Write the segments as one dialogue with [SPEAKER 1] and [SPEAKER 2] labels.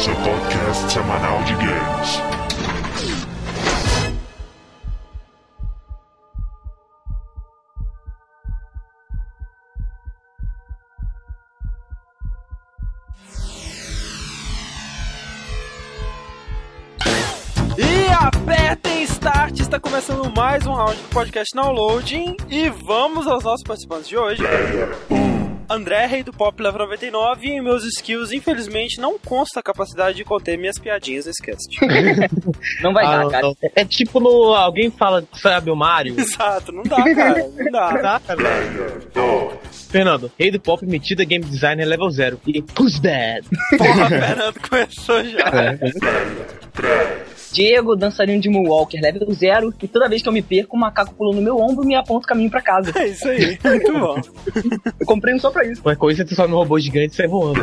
[SPEAKER 1] seu podcast semanal de games.
[SPEAKER 2] E apertem start, está começando mais um round do podcast Downloading e vamos aos nossos participantes de hoje. André, rei do pop, level 99 e em meus skills, infelizmente, não consta a capacidade de conter minhas piadinhas nesse cast.
[SPEAKER 3] Não vai
[SPEAKER 4] Ah,
[SPEAKER 3] dar,
[SPEAKER 4] não,
[SPEAKER 3] cara.
[SPEAKER 4] não. É tipo no. Alguém fala, sabe, o Mario?
[SPEAKER 2] Exato, não dá, cara, não dá.
[SPEAKER 4] Tá, cara. Fernando, rei do pop, metida game designer level 0. E who's bad?
[SPEAKER 2] Porra, Fernando começou já.
[SPEAKER 3] Diego, dançarino de Moonwalker, level 0. E toda vez que eu me perco, um macaco pulou no meu ombro e me aponta o caminho pra casa.
[SPEAKER 2] É isso aí, muito bom.
[SPEAKER 3] Eu comprei um só pra isso.
[SPEAKER 4] Qualquer coisa, você sobe no robô gigante e sai voando.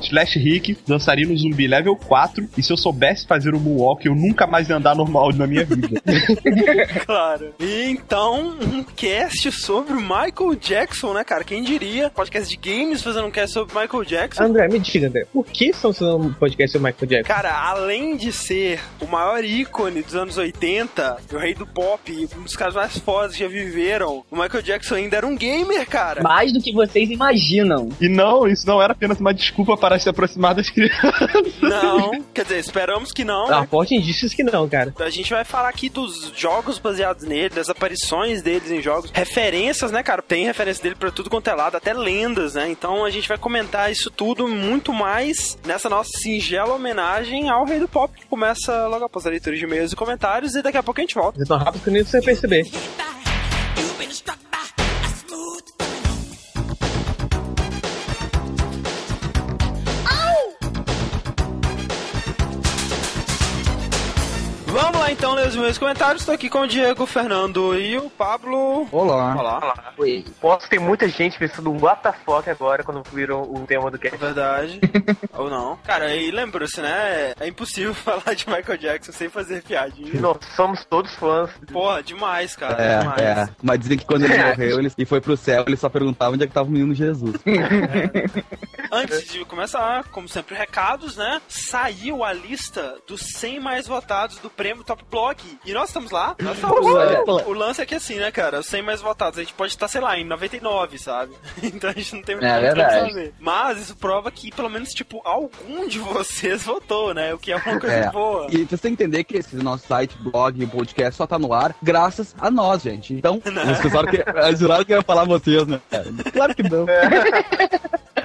[SPEAKER 5] Slash Rick, dançarino zumbi level 4, e se eu soubesse fazer o moonwalk, eu nunca mais ia andar normal na minha vida.
[SPEAKER 2] Claro. E então, um cast sobre Michael Jackson, né, cara? Quem diria? Podcast de games fazendo um cast sobre Michael Jackson.
[SPEAKER 4] André, me diga, André, por que estão fazendo um podcast sobre Michael Jackson?
[SPEAKER 2] Cara, além de ser o maior ícone dos anos 80, o rei do pop, um dos caras mais fodas que já viveram, o Michael Jackson ainda era um gamer, cara.
[SPEAKER 3] Mais do que vocês imaginam.
[SPEAKER 5] E não, isso não era apenas uma desculpa para se aproximar das crianças.
[SPEAKER 2] Não, quer dizer, esperamos que não.
[SPEAKER 4] Ah,
[SPEAKER 2] Né?
[SPEAKER 4] forte indícios que não, cara.
[SPEAKER 2] A gente vai falar aqui dos jogos baseados nele, das aparições deles em jogos, referências, né, cara? Tem referência dele pra tudo quanto é lado, até lendas, né? Então a gente vai comentar isso tudo muito mais nessa nossa singela homenagem ao Rei do Pop, começa logo após a leitura de e-mails e comentários, e daqui a pouco a gente volta.
[SPEAKER 4] É tão rápido que nem você perceber.
[SPEAKER 2] Lá então ler os meus comentários. Estou aqui com o Diego, o Fernando e o Pablo.
[SPEAKER 6] Olá.
[SPEAKER 2] Olá.
[SPEAKER 3] Oi.
[SPEAKER 7] Posso ter muita gente pensando what the fuck agora quando viram o tema do
[SPEAKER 2] É
[SPEAKER 7] cast.
[SPEAKER 2] verdade. Ou não. Cara, e lembra-se, né? É impossível falar de Michael Jackson sem fazer piadinha.
[SPEAKER 7] Nós somos todos fãs.
[SPEAKER 2] Porra, demais, cara.
[SPEAKER 6] É,
[SPEAKER 2] demais.
[SPEAKER 6] é. Mas dizem que quando ele morreu ele, e foi pro céu, ele só perguntava onde é que tava o menino Jesus.
[SPEAKER 2] Antes de começar, como sempre, recados, né? Saiu a lista dos 100 mais votados do prêmio Top Blog. E nós estamos lá. Nós estamos lá. O lance é que assim, né, cara? Os 100 mais votados. A gente pode estar, sei lá, em 99, sabe? Então a gente não tem muito
[SPEAKER 3] É verdade.
[SPEAKER 2] saber. Mas isso prova que, pelo menos, tipo, algum de vocês votou, né? O que é uma coisa
[SPEAKER 6] É.
[SPEAKER 2] boa.
[SPEAKER 6] E você tem que entender que esse nosso site, blog, o podcast só tá no ar graças a nós, gente. Então, vocês pensaram que, eles juraram que eu ia falar vocês, né? É, claro que não.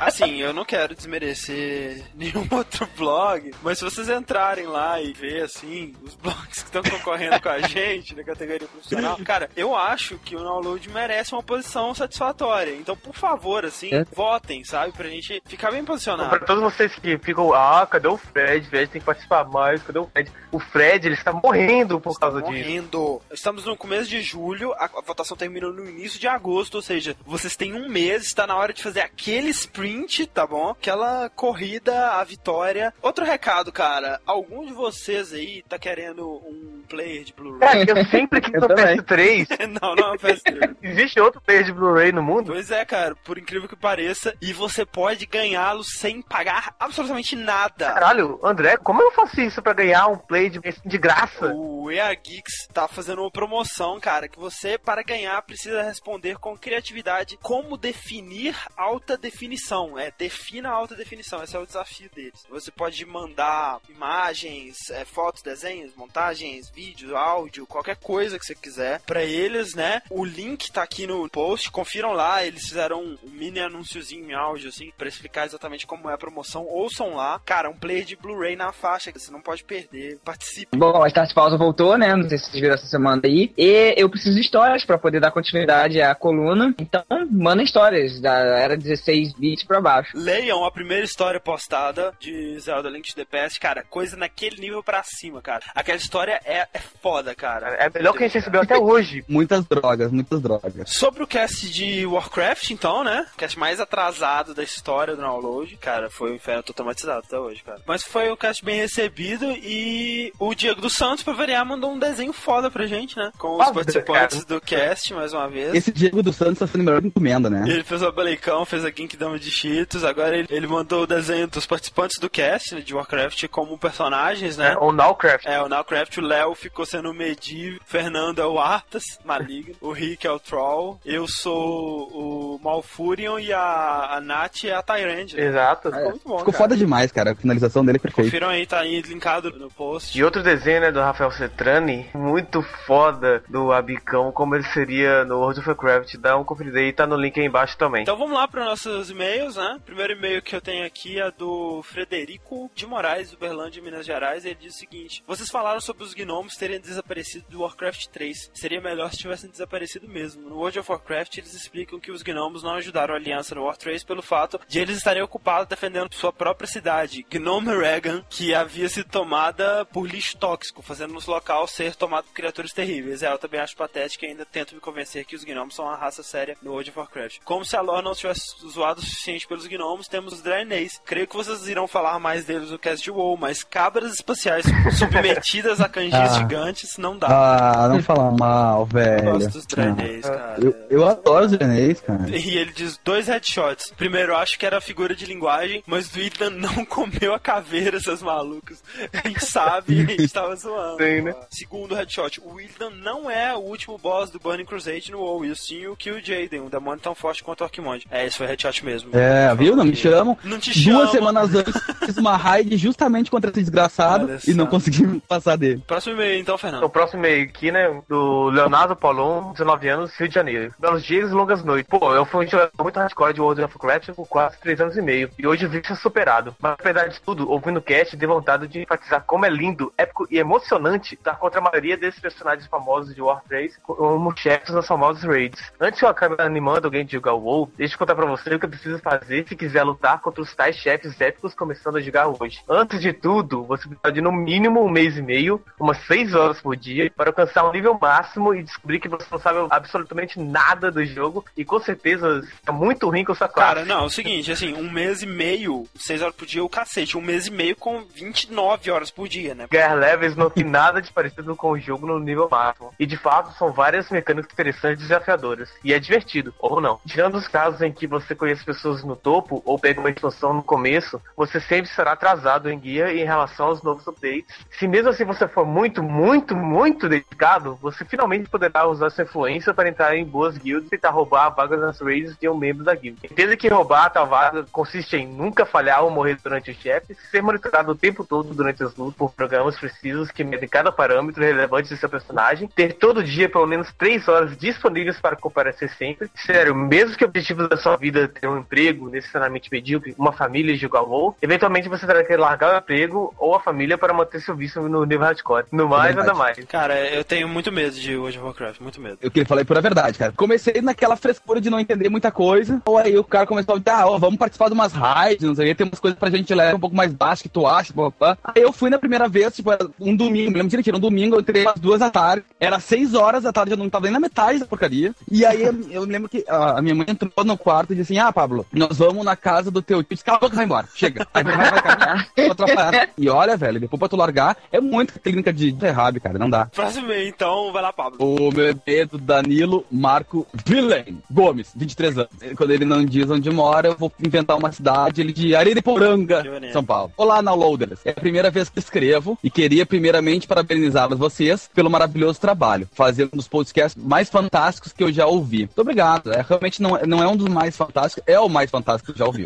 [SPEAKER 2] Assim, eu não quero desmerecer nenhum outro blog, mas se vocês entrarem lá e ver, assim, os blogs que estão concorrendo com a gente na categoria profissional, cara, eu acho que o download merece uma posição satisfatória. Então, por favor, assim,
[SPEAKER 3] É.
[SPEAKER 2] votem, sabe? Pra gente ficar bem
[SPEAKER 7] Pra
[SPEAKER 2] posicionado.
[SPEAKER 7] todos vocês que ficam, ah, cadê o Fred? Fred tem que participar mais, cadê o Fred? O Fred, ele está morrendo por causa disso.
[SPEAKER 2] Morrendo. Estamos no começo de julho, a a votação terminou no início de agosto, ou seja, vocês têm um mês, está na hora de fazer aquele sprint, tá bom? Aquela corrida à vitória. Outro recado, cara, algum de vocês aí tá querendo um player de Blu-ray?
[SPEAKER 7] Cara, eu sempre quis
[SPEAKER 3] também.
[SPEAKER 7] PS3.
[SPEAKER 2] não, não é um PS3.
[SPEAKER 7] Existe outro player de Blu-ray no mundo?
[SPEAKER 2] Pois é, cara, por incrível que pareça, e você pode ganhá-lo sem pagar absolutamente nada.
[SPEAKER 7] Caralho, André, como eu faço isso pra ganhar um play de, de graça?
[SPEAKER 2] O EA Geeks tá fazendo uma promoção, cara, que você, para ganhar, precisa responder com criatividade como definir alta definição. É, defina alta definição, esse é o desafio deles. Você pode mandar imagens, é, fotos, desenhos, montagens, vídeo, áudio, qualquer coisa que você quiser pra eles, né? O link tá aqui no post, confiram lá, eles fizeram um mini anúnciozinho em áudio, assim, pra explicar exatamente como é a promoção. Ouçam lá. Cara, um player de Blu-ray na faixa, que você não pode perder. Participe.
[SPEAKER 3] Bom, a Start Pausa voltou, né? Não sei se vocês viram essa semana aí. E eu preciso de histórias pra poder dar continuidade à coluna. Então, mandem histórias da era 16 bits pra baixo.
[SPEAKER 2] Leiam a primeira história postada de Zelda Link to the Past, cara, coisa naquele nível pra cima, cara. Aquela história é, é foda, cara.
[SPEAKER 7] É melhor que a gente recebeu até hoje.
[SPEAKER 6] Muitas drogas, muitas drogas.
[SPEAKER 2] Sobre o cast de Warcraft, então, né? O cast mais atrasado da história do download. Cara, foi o inferno tô traumatizado até hoje, cara. Mas foi um cast bem recebido e o Diego dos Santos, pra variar, mandou um desenho foda pra gente, né? Com os
[SPEAKER 7] Ah,
[SPEAKER 2] participantes
[SPEAKER 7] cara.
[SPEAKER 2] do cast, mais uma vez.
[SPEAKER 6] Esse Diego dos Santos tá sendo melhor que encomenda, né?
[SPEAKER 2] Ele fez o Belecão, fez a Genkidama de Cheetos, agora ele, ele mandou o desenho dos participantes do cast né, de Warcraft como personagens, né?
[SPEAKER 7] É, o Nowcraft.
[SPEAKER 2] É, o Nowcraft, o Léo ficou sendo o Medivh, Fernando é o Arthas, maligno, o Rick é o Troll, eu sou o Malfurion e a, a Nath é a Tyrande. né?
[SPEAKER 7] Exato.
[SPEAKER 2] Ficou muito bom,
[SPEAKER 6] Ficou
[SPEAKER 2] cara.
[SPEAKER 6] foda demais, cara. A finalização dele é perfeita.
[SPEAKER 2] Confiram aí, tá aí linkado no post.
[SPEAKER 7] E outro desenho, né, do Rafael Cetrani, muito foda do Abicão, como ele seria no World of Warcraft. Dá um conferida aí, tá no link aí embaixo também.
[SPEAKER 2] Então vamos lá para nossos e-mails, né? O primeiro e-mail que eu tenho aqui é do Frederico de Moraes, Uberlândia, Minas Gerais. Ele diz o seguinte: Vocês falaram sobre os gnomos terem desaparecido do Warcraft 3. Seria melhor se tivessem desaparecido mesmo. No World of Warcraft, eles explicam que os gnomos não ajudaram a aliança no War 3 pelo fato de eles estarem ocupados defendendo sua própria cidade, Gnome Regan, que havia sido tomada por lixo tóxico, fazendo nos local ser tomado por criaturas terríveis. É, eu também acho patético e ainda tento me convencer que os gnomos são uma raça séria no World of Warcraft. Como se a lore não tivesse zoado o suficiente pelos gnomos, temos os Draenei. Creio que vocês irão falar mais deles no cast de WoW, mas cabras espaciais submetidas a kanjis
[SPEAKER 6] Ah.
[SPEAKER 2] gigantes não dá.
[SPEAKER 6] Ah, não fala mal,
[SPEAKER 2] eu
[SPEAKER 6] velho.
[SPEAKER 2] gosto dos Draenei, cara.
[SPEAKER 6] Eu, eu adoro os Draenês, cara.
[SPEAKER 2] E ele diz dois headshots. Primeiro, eu acho que era figura de linguagem, mas o Ethan não comeu a caveira, seus malucos. A gente sabe a gente tava zoando.
[SPEAKER 7] Sim, né?
[SPEAKER 2] Segundo headshot, o Ethan não é o último boss do Burning Crusade no WoW, e sim o Kill Jaden, um demônio tão forte quanto o Arquimonde. É, esse foi headshot mesmo.
[SPEAKER 6] É, viu? Não me chamam.
[SPEAKER 2] Não te chamam.
[SPEAKER 6] Duas semanas antes, fiz uma raid justamente contra esse desgraçado
[SPEAKER 2] Olha
[SPEAKER 6] e não
[SPEAKER 2] só.
[SPEAKER 6] consegui passar dele.
[SPEAKER 2] Próximo e-mail, então,
[SPEAKER 7] O
[SPEAKER 2] Fernando.
[SPEAKER 7] próximo e-mail aqui, né, do Leonardo Paulon, 19 anos, Rio de Janeiro. Belos dias e longas noites. Pô, eu fui um jogador muito hardcore de World of Warcraft por quase 3 anos e meio. E hoje vi isso superado. Mas apesar de tudo, ouvindo o cast, dei vontade de enfatizar como é lindo, épico e emocionante estar contra a maioria desses personagens famosos de War 3 como chefes nas famosas raids. Antes que eu acabe animando alguém de jogar WoW, deixa eu contar pra você o que eu preciso fazer se quiser lutar contra os tais chefes épicos começando a jogar hoje. Antes de tudo, você precisa de no mínimo um mês e meio, umas 6 horas por dia, para alcançar um nível máximo e descobrir que você não sabe absolutamente nada do jogo e com certeza está muito ruim com sua classe.
[SPEAKER 2] Cara, não, é o seguinte, assim, um mês e meio, seis horas por dia, o cacete. Um mês e meio com 29 horas por dia, né?
[SPEAKER 7] Ganhar levels não tem nada de parecido com o jogo no nível máximo. E de fato são várias mecânicas interessantes e desafiadoras. E é divertido, ou não. Tirando os casos em que você conhece pessoas no topo ou pega uma expansão no começo, você sempre será atrasado em guia em relação aos novos updates. Se mesmo assim você for muito, muito, muito dedicado, você finalmente poderá usar sua influência para entrar em boas guildas e tentar roubar a vaga nas raids de um membro da guilda. Entenda que roubar a tal vaga consiste em nunca falhar ou morrer durante os chefes, ser monitorado o tempo todo durante as lutas por programas precisos que medem cada parâmetro relevante de seu personagem, ter todo dia pelo menos 3 horas disponíveis para comparecer sempre. Sério, mesmo que o objetivo da sua vida é ter um emprego necessariamente medíocre, uma família e jogar WoW, eventualmente você terá que largar o emprego ou a família para manter seu vício no nível hardcore. No mais,
[SPEAKER 6] verdade.
[SPEAKER 7] nada mais.
[SPEAKER 2] Cara, eu tenho muito medo de World of Warcraft, muito medo.
[SPEAKER 6] Eu queria falar pura verdade, cara. Comecei naquela frescura de não entender muita coisa. Ou aí o cara começou a dizer, ah, ó, vamos participar de umas raids, não sei o que, tem umas coisas pra gente levar um pouco mais baixo que tu acha, pô, pá. Aí eu fui na primeira vez, tipo, era um domingo, me lembro direitinho, era um domingo, eu entrei às duas da tarde, era seis horas da tarde, eu não tava nem na metade da porcaria. E aí eu, eu me lembro que a, a minha mãe entrou no quarto e disse assim, ah, Pablo, nós vamos na casa do teu tio. Disse, cala a boca, vai embora, chega. Aí vai, vai caminhar, vou atrapalhar. E olha, velho, depois pra tu largar, é muita técnica de derrabe, cara, não dá.
[SPEAKER 2] Próximo então, vai lá, Pablo.
[SPEAKER 6] O meu é do Danilo Marco Villain Gomes, 23 anos. Quando ele não diz onde mora, eu vou inventar uma cidade, ele de Aririporanga. São Paulo. Olá, Downloaders. É a primeira vez que escrevo e queria primeiramente parabenizá-los vocês pelo maravilhoso trabalho, fazendo um dos podcasts mais fantásticos que eu já ouvi. Muito obrigado. É, realmente não, é- não é um dos mais fantásticos, é o mais fantástico que já ouvi.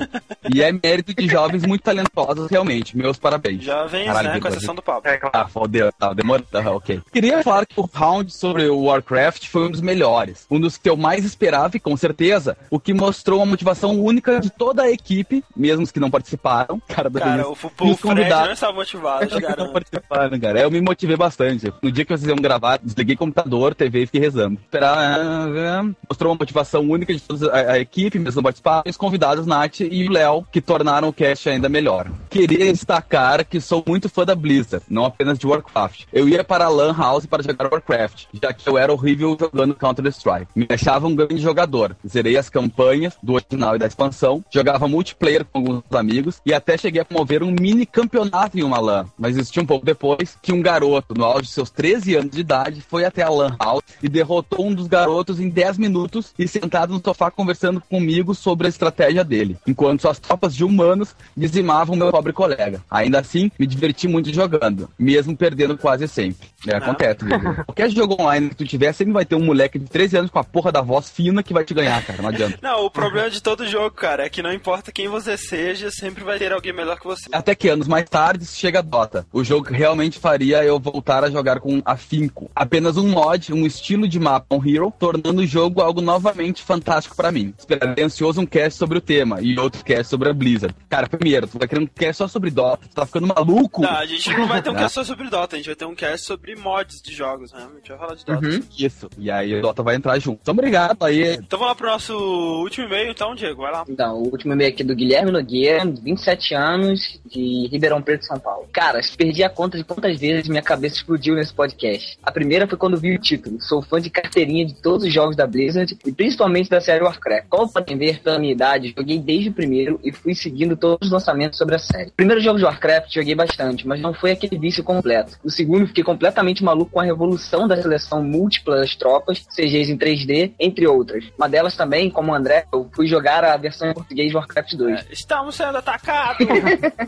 [SPEAKER 6] e é mérito de jovens muito talentosos, realmente. Meus parabéns.
[SPEAKER 2] Jovens,
[SPEAKER 6] Caralho,
[SPEAKER 2] né, com exceção do Pablo.
[SPEAKER 7] É, claro.
[SPEAKER 6] Ah, fodeu, tá, demorou, tá, ok. Queria falar que o round sobre o Warcraft foi um dos melhores, um dos que eu mais esperava e com certeza, o que mostrou uma motivação única de toda a equipe, mesmo os que não participaram. Cara,
[SPEAKER 2] Cara, o, o, Fred não estava motivado, eu te
[SPEAKER 6] Não participaram, cara. Eu me motivei bastante. No dia que vocês iam gravar, desliguei computador, TV e fiquei rezando. Esperar, ah, mostrou uma motivação única de toda a, a equipe, mesmo não participaram, convidados, Nath e o Léo, que tornaram o cast ainda melhor. queria destacar que sou muito fã da Blizzard, não apenas de Warcraft. Eu ia para a Lan House para jogar Warcraft, já que eu era horrível jogando Counter-Strike. Me achava um grande jogador. Zerei as campanhas do original e da expansão, jogava multiplayer com alguns amigos e até cheguei a promover um mini campeonato em uma LAN. Mas existia um pouco depois que um garoto, no auge de seus 13 anos de idade, foi até a LAN House e derrotou um dos garotos em 10 minutos e sentado no sofá conversando comigo sobre a estratégia dele, enquanto suas tropas de humanos dizimavam meu pobre colega. Ainda assim, me diverti muito jogando, mesmo perdendo quase sempre. É, acontece, viu? Qualquer jogo online que tu tiver, sempre vai ter um moleque de 13 anos com a porra da voz fina que vai te ganhar, cara. Não adianta.
[SPEAKER 2] Não, o problema de todo jogo, cara, é que não importa quem você seja, sempre vai ter alguém melhor que você.
[SPEAKER 6] Até que anos mais tarde chega Dota. O jogo que realmente faria eu voltar a jogar com afinco. Apenas um mod, um estilo de mapa on Hero, tornando o jogo algo novamente fantástico pra mim. Esperarei ansioso um cast sobre o tema e outro cast sobre a Blizzard. Cara, primeiro, tu vai querer um cast só sobre Dota, tu tá ficando maluco?
[SPEAKER 2] Não, a gente não vai ter um
[SPEAKER 6] Tá.
[SPEAKER 2] cast só sobre Dota, a gente vai ter um cast sobre mods de jogos, né? A gente vai falar de Dota.
[SPEAKER 3] Uhum.
[SPEAKER 6] Isso. E aí o Dota vai entrar junto. Então, obrigado aí.
[SPEAKER 2] Então vamos lá pro nosso último e-mail, então, Diego, vai lá.
[SPEAKER 3] Então, o último e-mail aqui do Guilherme Nogueira, 27 anos, de Ribeirão Preto, São Paulo. Cara, perdi a conta de quantas vezes minha cabeça explodiu nesse podcast. A primeira foi quando vi o título. Sou fã de carteirinha de todos os jogos da Blizzard e principalmente da série Warcraft. Como podem ver pela minha idade, joguei desde o primeiro e fui seguindo todos os lançamentos sobre a série. O primeiro jogo de Warcraft joguei bastante, mas não foi aquele vício completo. O segundo fiquei completamente maluco com a revolução da seleção múltipla das tropas, CGs em 3D, entre outras. Uma delas também, como o André, eu fui jogar a versão em português de Warcraft 2.
[SPEAKER 2] É, estamos sendo atacados!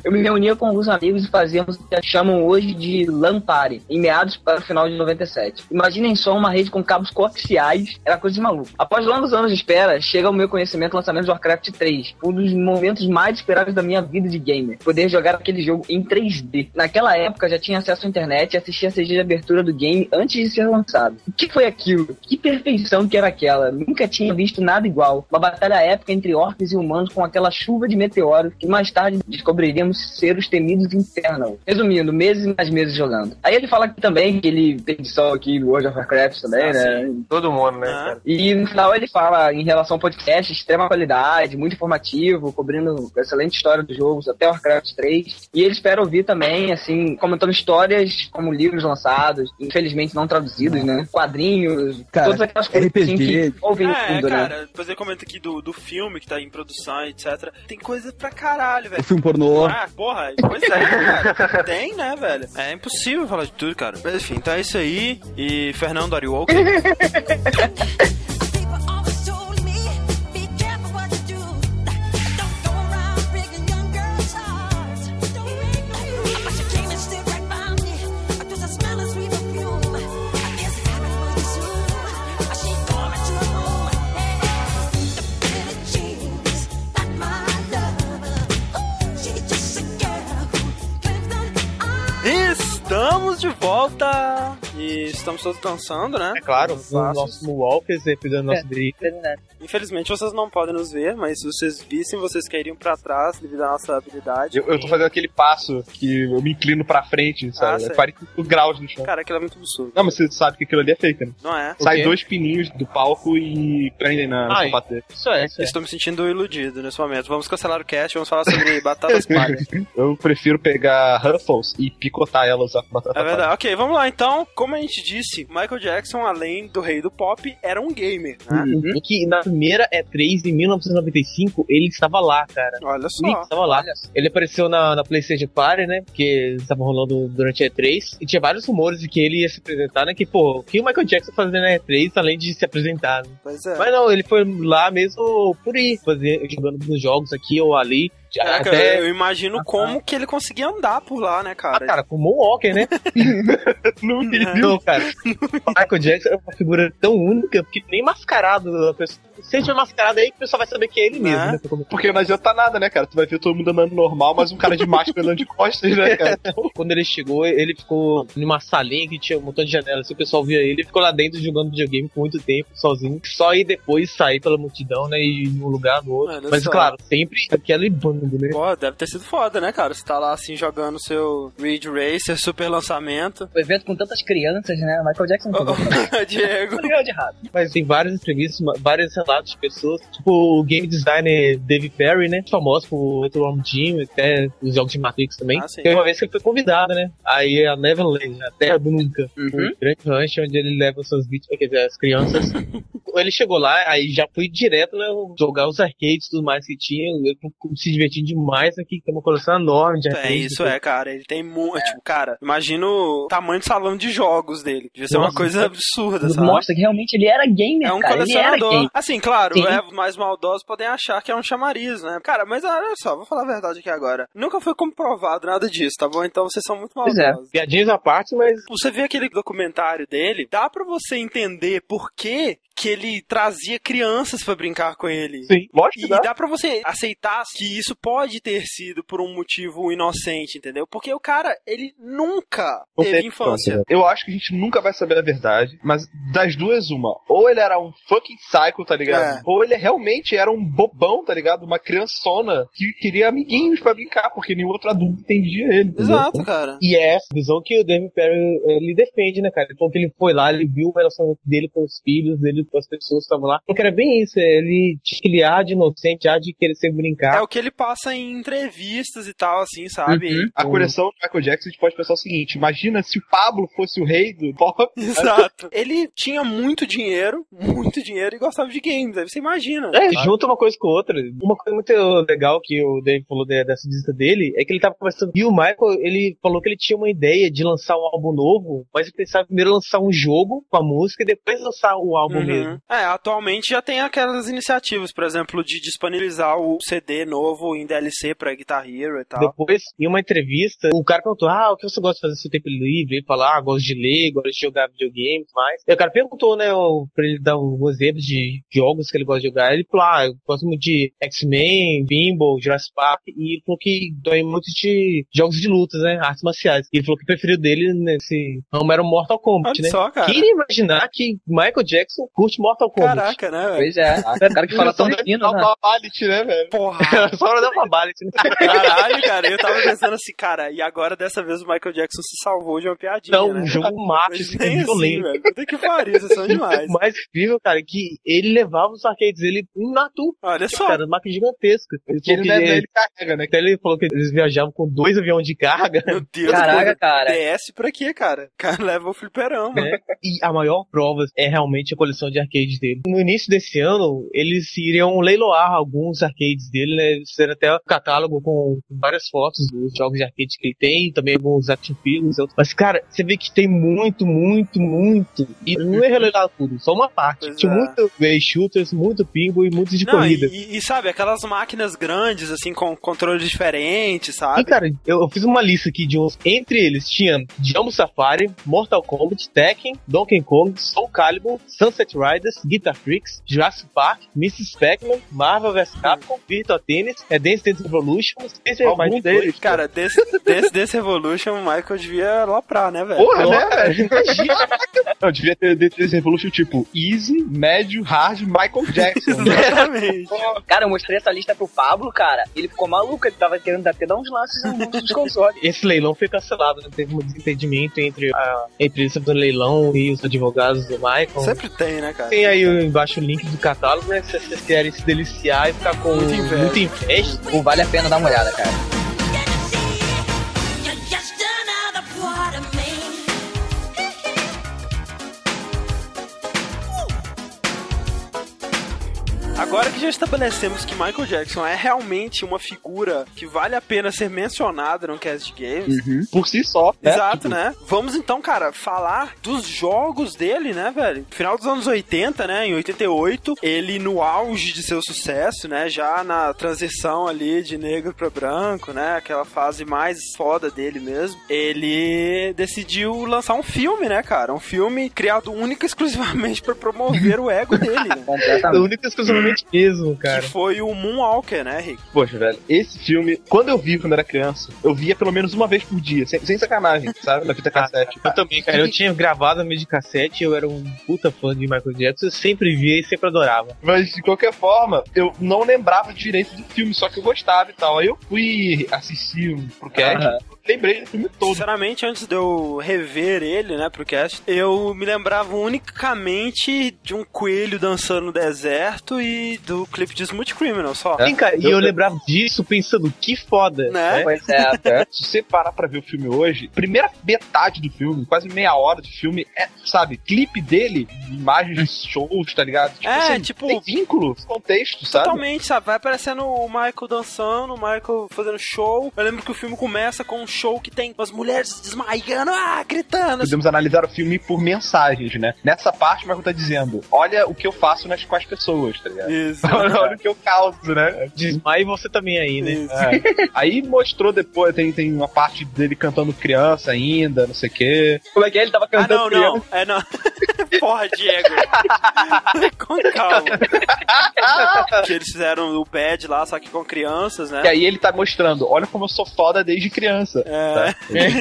[SPEAKER 3] Eu me reunia com alguns amigos e fazíamos o que chamam hoje de LAN Party, em meados para o final de 97. Imaginem só uma rede com cabos coaxiais, era coisa de maluco. Após longos anos de espera, chega ao meu conhecimento o lançamento de Warcraft 3, um dos momentos mais esperados da minha vida de gamer. Poder jogar aquele jogo em 3D. Naquela época já tinha acesso à internet e assistia a CG de abertura do game antes de ser lançado. O que foi aquilo? Que perfeição que era aquela? Nunca tinha visto nada igual. Uma batalha épica entre orcs e humanos com aquela chuva de meteoros que mais tarde descobriríamos ser os temidos Infernal. Resumindo, meses e mais meses jogando. Aí ele fala aqui também que ele tem edição aqui do World of Warcraft também,
[SPEAKER 2] Ah,
[SPEAKER 3] né?
[SPEAKER 7] Todo mundo, né,
[SPEAKER 2] Ah.
[SPEAKER 3] E no final ele fala em relação ao podcast, extrema qualidade, muito informativo, cobrindo a excelente história dos jogos até Warcraft 3. E ele espera ouvir também, assim, comentando histórias como livros lançados, infelizmente não traduzidos, né? Quadrinhos,
[SPEAKER 6] Cara,
[SPEAKER 3] todas aquelas coisas assim, que ouvem
[SPEAKER 2] É,
[SPEAKER 3] fundo, né?
[SPEAKER 2] cara, depois ele comenta aqui do, do filme que tá em produção, etc. Tem coisa pra caralho,
[SPEAKER 6] O
[SPEAKER 2] velho.
[SPEAKER 6] filme pornô.
[SPEAKER 2] Ah, porra, pois é, cara. Tem, né, velho? É impossível falar de tudo, cara. Mas enfim, então é isso aí. E Fernando Are Estamos de volta! E estamos todos dançando, né?
[SPEAKER 4] É claro, no
[SPEAKER 2] Fácil.
[SPEAKER 4] nosso Moonwalkers, cuidando do nosso drink.
[SPEAKER 2] Infelizmente vocês não podem nos ver, mas se vocês vissem, vocês cairiam pra trás devido à nossa habilidade.
[SPEAKER 5] Eu, eu tô fazendo aquele passo que eu me inclino pra frente,
[SPEAKER 2] Ah,
[SPEAKER 5] sabe?
[SPEAKER 2] sei.
[SPEAKER 5] é 45 graus no chão.
[SPEAKER 2] Cara, aquilo é muito absurdo.
[SPEAKER 5] Não, mas você sabe que aquilo ali é fake, né?
[SPEAKER 2] Não é?
[SPEAKER 5] Sai dois pininhos do palco e prendem na,
[SPEAKER 4] Ai.
[SPEAKER 5] sapateira.
[SPEAKER 4] Isso é, isso é.
[SPEAKER 2] Estou me sentindo iludido nesse momento. Vamos cancelar o cast, vamos falar sobre batatas palhas.
[SPEAKER 5] Eu prefiro pegar Ruffles e picotar elas com batata
[SPEAKER 2] É verdade. Ok, vamos lá então. Como a gente disse, Michael Jackson, além do rei do pop, era um gamer, né?
[SPEAKER 4] E que na primeira E3 em 1995 ele estava lá, cara.
[SPEAKER 2] Olha
[SPEAKER 4] Ele
[SPEAKER 2] só.
[SPEAKER 4] estava lá. Ele apareceu na, na PlayStation Party, né? Porque estava rolando durante a E3. E tinha vários rumores de que ele ia se apresentar, né? Que, pô, o que o Michael Jackson fazia na E3 além de se apresentar? Né?
[SPEAKER 2] Pois é.
[SPEAKER 4] Mas não, ele foi lá mesmo por ir, fazer, jogando nos jogos aqui ou ali.
[SPEAKER 2] Caraca,
[SPEAKER 4] até.
[SPEAKER 2] eu imagino como que ele conseguia andar por lá, né,
[SPEAKER 4] Ah,
[SPEAKER 2] cara?
[SPEAKER 4] cara, com o Moonwalker, né?
[SPEAKER 5] No vídeo.
[SPEAKER 4] Então, cara, o Michael Jackson é uma figura tão única que nem mascarado a pessoa. Se ele tiver mascarado aí, o pessoal vai saber que é ele mesmo,
[SPEAKER 2] Né?
[SPEAKER 4] né?
[SPEAKER 5] Porque não adianta nada, né, cara? Tu vai ver todo mundo andando normal, mas um cara de máscara andando de costas, né, cara?
[SPEAKER 4] Quando ele chegou, ele ficou numa salinha que tinha um montão de janelas. Se o pessoal via ele, ele ficou lá dentro jogando videogame por muito tempo, sozinho. Só ir depois sair pela multidão, né? E ir num lugar no outro.
[SPEAKER 2] Olha
[SPEAKER 4] Mas
[SPEAKER 2] só.
[SPEAKER 4] claro, sempre aquele bando
[SPEAKER 7] fundo, né?
[SPEAKER 2] Pô, deve ter sido foda, né, cara? Você tá lá assim jogando seu Ridge Racer, super lançamento.
[SPEAKER 3] O evento com tantas crianças, né? Michael Jackson
[SPEAKER 2] ô, Diego.
[SPEAKER 3] De errado.
[SPEAKER 7] Mas tem várias entrevistas, vários relatos de pessoas, tipo o game designer Dave Perry, né? Famoso por Retro Home Team, até os jogos de Matrix também.
[SPEAKER 2] Ah, sim.
[SPEAKER 7] Tem uma vez que ele foi convidado, né? Aí a Neverland, a Terra do Nunca,
[SPEAKER 3] Uhum.
[SPEAKER 7] um grande rancho onde ele leva suas vítimas, quer dizer, as crianças. ele chegou lá, aí já foi direto, né? Jogar os arcades e tudo mais que tinha. Ele ficou divertindo demais aqui, tem uma coleção enorme de
[SPEAKER 2] É isso, é, cara. Ele tem muito. Tipo, cara, imagina o tamanho do salão de jogos dele. Devia ser uma coisa absurda, sabe?
[SPEAKER 3] Mostra que realmente ele era gamer,
[SPEAKER 2] É um
[SPEAKER 3] cara. Ele era
[SPEAKER 2] colecionador. Assim, claro,
[SPEAKER 3] Sim.
[SPEAKER 2] é, os mais maldosos podem achar que é um chamariz, né? Cara, mas olha só, vou falar a verdade aqui agora. Nunca foi comprovado nada disso, tá bom? Então vocês são muito
[SPEAKER 3] Pois é.
[SPEAKER 2] maldosos.
[SPEAKER 7] Piadinhas à parte, mas
[SPEAKER 2] Você vê aquele documentário dele, dá pra você entender por que que ele trazia crianças pra brincar com ele.
[SPEAKER 5] Sim, lógico
[SPEAKER 2] E
[SPEAKER 5] que dá.
[SPEAKER 2] dá pra você aceitar que isso pode ter sido por um motivo inocente, entendeu? Porque o cara, ele nunca
[SPEAKER 5] Não
[SPEAKER 2] teve infância.
[SPEAKER 5] Eu acho que a gente nunca vai saber a verdade, mas das duas, uma. Ou ele era um fucking psycho, tá ligado?
[SPEAKER 2] É.
[SPEAKER 5] Ou ele realmente era um bobão, tá ligado? Uma criançona que queria amiguinhos pra brincar, porque nenhum outro adulto entendia ele. entendeu?
[SPEAKER 2] Exato, cara.
[SPEAKER 7] E é essa visão que o David Perry ele defende, né, cara? Ele falou que ele foi lá, ele viu o relacionamento dele com os filhos, dele com as pessoas que estavam lá. Porque era bem isso, ele tinha aquele ar de inocente, ar de querer ser
[SPEAKER 2] É
[SPEAKER 7] brincar.
[SPEAKER 2] o que ele passa em entrevistas e tal, assim, sabe?
[SPEAKER 3] Uhum.
[SPEAKER 5] A coleção do Michael Jackson, a gente pode pensar o seguinte: imagina se o Pablo fosse o rei do pop.
[SPEAKER 2] Exato. Ele tinha muito dinheiro, muito dinheiro e gostava de games, aí você imagina.
[SPEAKER 7] É, junta uma coisa com outra. Uma coisa muito legal que o Dave falou de- dessa visita dele é que ele tava conversando. E o Michael, ele falou que ele tinha uma ideia de lançar um álbum novo, mas ele pensava primeiro lançar um jogo com a música e depois lançar o álbum
[SPEAKER 2] Uhum.
[SPEAKER 7] mesmo.
[SPEAKER 2] É, atualmente já tem aquelas iniciativas, por exemplo, de disponibilizar o CD novo em DLC pra Guitar Hero e tal.
[SPEAKER 7] Depois, em uma entrevista, o cara perguntou: Ah, o que você gosta de fazer no seu tempo livre? Ele falou: Ah, gosto de ler, gosto de jogar videogame e mais. E o cara perguntou, né, pra ele dar alguns exemplos de jogos que ele gosta de jogar. Ele falou: Ah, eu gosto muito de X-Men, Bimbo, Jurassic Park. E ele falou que dói muito de jogos de lutas, né? Artes marciais. E ele falou que o preferido dele nesse ramo era o Mortal Kombat,
[SPEAKER 2] Olha
[SPEAKER 7] né?
[SPEAKER 2] só, cara.
[SPEAKER 7] Quem iria imaginar que Michael Jackson curte Mortal Kombat?
[SPEAKER 2] Caraca, né, velho?
[SPEAKER 3] Pois é. O cara que fala tão fino, né?
[SPEAKER 5] Fatality, né, velho?
[SPEAKER 2] Porra.
[SPEAKER 7] Só
[SPEAKER 2] Caralho, cara, eu tava pensando assim, cara, e agora dessa vez o Michael Jackson se salvou de uma piadinha,
[SPEAKER 7] Não,
[SPEAKER 2] né?
[SPEAKER 7] um jogo mate, assim,
[SPEAKER 2] nem assim,
[SPEAKER 7] violento.
[SPEAKER 2] velho. Puta que pariu, vocês são demais.
[SPEAKER 7] O mais incrível, cara, é que ele levava os arcades dele em Natu.
[SPEAKER 2] Olha só.
[SPEAKER 7] Cara, máquina gigantesca. Ele
[SPEAKER 5] Que ele,
[SPEAKER 7] que
[SPEAKER 5] né,
[SPEAKER 7] ele-
[SPEAKER 5] ele carrega, né?
[SPEAKER 7] até ele falou que eles viajavam com dois aviões de carga.
[SPEAKER 2] Meu Deus,
[SPEAKER 3] Caraca, cara.
[SPEAKER 2] DS pra quê, cara? O cara leva o fliperama.
[SPEAKER 7] né? E a maior prova é realmente a coleção de arcades dele. No início desse ano, eles iriam leiloar alguns arcades dele, né? Eles até um catálogo com várias fotos dos jogos de arcade que ele tem, também alguns action figures. e. Mas, cara, você vê que tem muito, muito, muito. E não é releilar tudo, só uma parte.
[SPEAKER 2] Pois
[SPEAKER 7] Tinha
[SPEAKER 2] é.
[SPEAKER 7] muito shooters, muito pinball e muitos de
[SPEAKER 2] Não,
[SPEAKER 7] corrida.
[SPEAKER 2] e, e sabe, aquelas máquinas grandes, assim, com controles diferentes,
[SPEAKER 7] E,
[SPEAKER 2] sabe?
[SPEAKER 7] cara, eu, eu fiz uma lista aqui de uns. Entre eles tinha Jumbo Safari, Mortal Kombat, Tekken, Donkey Kong, Soul Calibur, Sunset Riders, Guitar Freaks, Jurassic Park, Mrs. Pac-Man, Marvel vs Capcom, Virtua Tennis, é Dance Dance Revolution, Space
[SPEAKER 5] Algum deles,
[SPEAKER 7] 2.
[SPEAKER 2] Cara, desse, desse, desse Revolution, o Michael devia loprar, né, velho?
[SPEAKER 5] Porra, né, velho? Não, devia ter D3 Revolution tipo Easy, Médio, Hard, Michael Jackson. né?
[SPEAKER 2] Exatamente.
[SPEAKER 3] Cara, eu mostrei essa lista pro Pablo, cara. Ele ficou maluco, ele tava querendo até dar uns lances nos consoles.
[SPEAKER 7] Esse leilão foi cancelado, né? teve um desentendimento entre, a, entre esse do leilão e os advogados do Michael.
[SPEAKER 2] Sempre tem, né, cara?
[SPEAKER 7] Tem aí embaixo o link do catálogo, né? Se vocês querem se deliciar e ficar com
[SPEAKER 2] Muita inveja.
[SPEAKER 7] muita inveja,
[SPEAKER 3] Vale a pena dar uma olhada, cara.
[SPEAKER 2] Agora que já estabelecemos que Michael Jackson é realmente uma figura que vale a pena ser mencionada no cast de games.
[SPEAKER 5] Por si só. né?
[SPEAKER 2] Exato,
[SPEAKER 5] Tipo,
[SPEAKER 2] né? Vamos então, cara, falar dos jogos dele, né, velho? Final dos anos 80, né? Em 88, ele no auge de seu sucesso, né? Já na transição ali de negro pra branco, né? Aquela fase mais foda dele mesmo. Ele decidiu lançar um filme, né, cara? Um filme criado única e exclusivamente pra promover o ego dele, né?
[SPEAKER 3] Completamente.
[SPEAKER 7] única e exclusivamente
[SPEAKER 4] mesmo, cara.
[SPEAKER 2] Que foi o Moonwalker, né, Rick?
[SPEAKER 5] Poxa, velho, esse filme, quando eu vi quando era criança, eu via pelo menos uma vez por dia, sem, sem sacanagem, sabe? Na fita cassete.
[SPEAKER 4] Eu também, cara. Eu tinha gravado a mídia de cassete, eu era um puta fã de Michael Jackson, eu sempre via e sempre adorava.
[SPEAKER 5] Mas de qualquer forma, eu não lembrava direito do filme, só que eu gostava e tal. Aí eu fui assistir pro cast,
[SPEAKER 3] Aham.
[SPEAKER 5] Lembrei do filme todo.
[SPEAKER 2] Sinceramente, antes de eu rever ele, né, pro cast, eu me lembrava unicamente de um coelho dançando no deserto e do clipe de Smooth Criminal, só.
[SPEAKER 4] Sim, cara, e eu lembrava disso pensando, que foda.
[SPEAKER 2] Né?
[SPEAKER 3] Pois é, até.
[SPEAKER 5] Se você parar pra ver o filme hoje, primeira metade do filme, quase meia hora do filme, é, sabe, clipe dele, imagens de shows, tá ligado? Tipo,
[SPEAKER 2] É,
[SPEAKER 5] assim,
[SPEAKER 2] tipo-
[SPEAKER 5] Tem vínculo, contexto, sabe?
[SPEAKER 2] Totalmente, sabe? Vai aparecendo o Michael dançando, o Michael fazendo show. Eu lembro que o filme começa com um show que tem umas mulheres desmaiando, ah, gritando.
[SPEAKER 5] Podemos analisar o filme por mensagens, né? Nessa parte, o Michael tá dizendo: olha o que eu faço nas, com as pessoas, tá ligado?
[SPEAKER 2] Isso.
[SPEAKER 5] olha, o que eu causo, né?
[SPEAKER 4] Desmaia você também aí, né?
[SPEAKER 2] Isso.
[SPEAKER 5] É. Aí mostrou depois, tem, tem uma parte dele cantando criança ainda, não sei o quê.
[SPEAKER 3] Como é que é? Ele tava
[SPEAKER 2] Ah,
[SPEAKER 3] cantando
[SPEAKER 2] não,
[SPEAKER 3] criança.
[SPEAKER 2] não. É, não. Porra, Diego. com calma. que eles fizeram o bad lá, só que com crianças, né?
[SPEAKER 5] E aí ele tá mostrando: olha como eu sou foda desde criança.
[SPEAKER 2] É,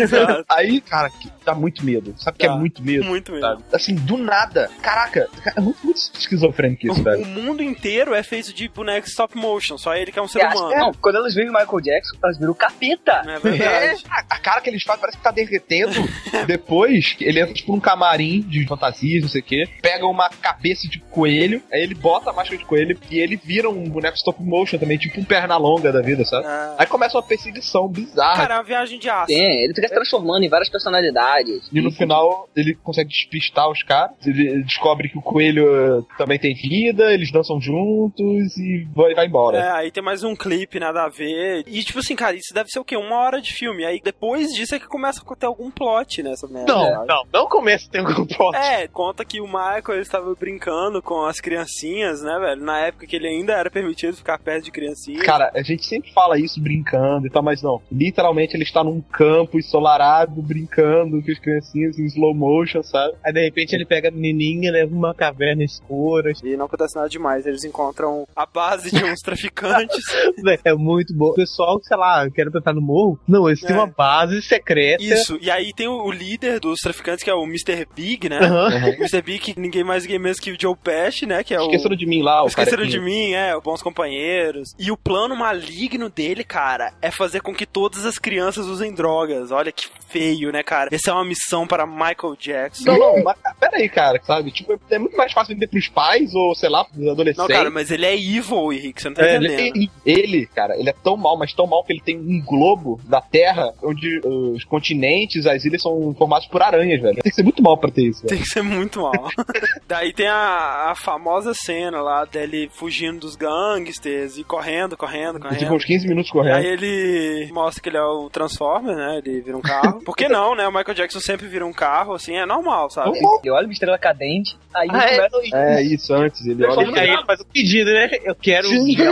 [SPEAKER 5] Tá? Aí, cara, que dá muito medo. Sabe que
[SPEAKER 2] Tá.
[SPEAKER 5] é muito medo?
[SPEAKER 2] Muito mesmo.
[SPEAKER 5] Sabe? Assim, do nada. Caraca, é muito, muito esquizofrênico isso,
[SPEAKER 2] O
[SPEAKER 5] velho.
[SPEAKER 2] mundo inteiro é feito de bonecos stop motion, só ele que é um ser
[SPEAKER 3] acha-
[SPEAKER 2] humano.
[SPEAKER 3] Não, quando elas viram o Michael Jackson, elas viram o capeta.
[SPEAKER 2] É verdade.
[SPEAKER 5] A, a cara que eles fazem parece que tá derretendo. Depois, ele entra tipo num camarim de fantasias, não sei o quê, pega uma cabeça de coelho, aí ele bota a máscara de coelho e ele vira um boneco stop motion também, tipo um perna longa da vida, sabe?
[SPEAKER 2] É.
[SPEAKER 5] Aí começa uma perseguição bizarra.
[SPEAKER 2] Cara, é uma viagem de aço.
[SPEAKER 3] Tem, ele fica se transformando em várias personalidades.
[SPEAKER 5] E no final ele consegue despistar os caras. Ele descobre que o coelho eh, também tem vida, eles dançam juntos e vai, vai embora.
[SPEAKER 2] É, aí tem mais um clipe, nada a ver. E tipo assim, cara, isso deve ser o quê? Uma hora de filme. Aí depois disso é que começa a ter algum plot nessa merda.
[SPEAKER 5] Não?
[SPEAKER 4] Não, não começa a ter algum plot.
[SPEAKER 2] É, conta que o Michael ele estava brincando com as criancinhas, né, velho? Na época que ele ainda era permitido ficar perto de criancinhas.
[SPEAKER 5] Cara, a gente sempre fala isso brincando e tal, mas não. Literalmente ele está num campo ensolarado, brincando com as criancinhas em slow motion, sabe?
[SPEAKER 4] Aí de repente ele pega a menininha, leva uma caverna escura.
[SPEAKER 2] E não acontece nada demais. Eles encontram a base de uns traficantes.
[SPEAKER 4] É muito bom. O pessoal, sei lá, quer tentar no morro. Não, eles têm
[SPEAKER 2] É.
[SPEAKER 4] uma base secreta.
[SPEAKER 2] Isso. E aí tem o, líder dos traficantes, que é o Mr. Big, né?
[SPEAKER 4] Aham.
[SPEAKER 2] O Mr. Big, que ninguém mais ninguém menos que o Joe Pesci, né? Que é o...
[SPEAKER 5] Esqueceram de mim lá, o
[SPEAKER 2] Esqueceram
[SPEAKER 5] carequinha.
[SPEAKER 2] de mim, é, bons companheiros. E o plano maligno dele, cara, é fazer com que todas as crianças usem drogas. Olha que feio, né, cara? Essa é uma missão para Michael Jackson.
[SPEAKER 5] Não, não, mas pera aí, cara, sabe? Tipo, é muito mais fácil vender pros pais ou, sei lá, pros adolescentes.
[SPEAKER 2] Não, cara, mas ele é evil, Henrique, você não tá
[SPEAKER 5] É,
[SPEAKER 2] entendendo.
[SPEAKER 5] ele, ele, cara, ele é tão mal, mas tão mal que ele tem um globo da Terra onde os continentes, as ilhas são formados por aranhas, velho. Tem que ser muito mal pra ter isso, velho.
[SPEAKER 2] Tem que ser muito mal. Daí tem a, a famosa cena lá dele fugindo dos gangsters e correndo, correndo,
[SPEAKER 5] Ele
[SPEAKER 2] correndo.
[SPEAKER 5] fica uns 15 minutos
[SPEAKER 2] Aí
[SPEAKER 5] correndo.
[SPEAKER 2] ele mostra que ele é o Transformer, né? Ele vira um carro. Por que não, né? O Michael Jackson sempre vira um carro, assim, é normal, sabe?
[SPEAKER 3] Ele olha uma estrela cadente, aí
[SPEAKER 4] Ah, é,
[SPEAKER 3] começa...
[SPEAKER 5] É isso, antes. Ele olha.
[SPEAKER 4] Aí ele faz o pedido, né? Eu quero.
[SPEAKER 5] Sim.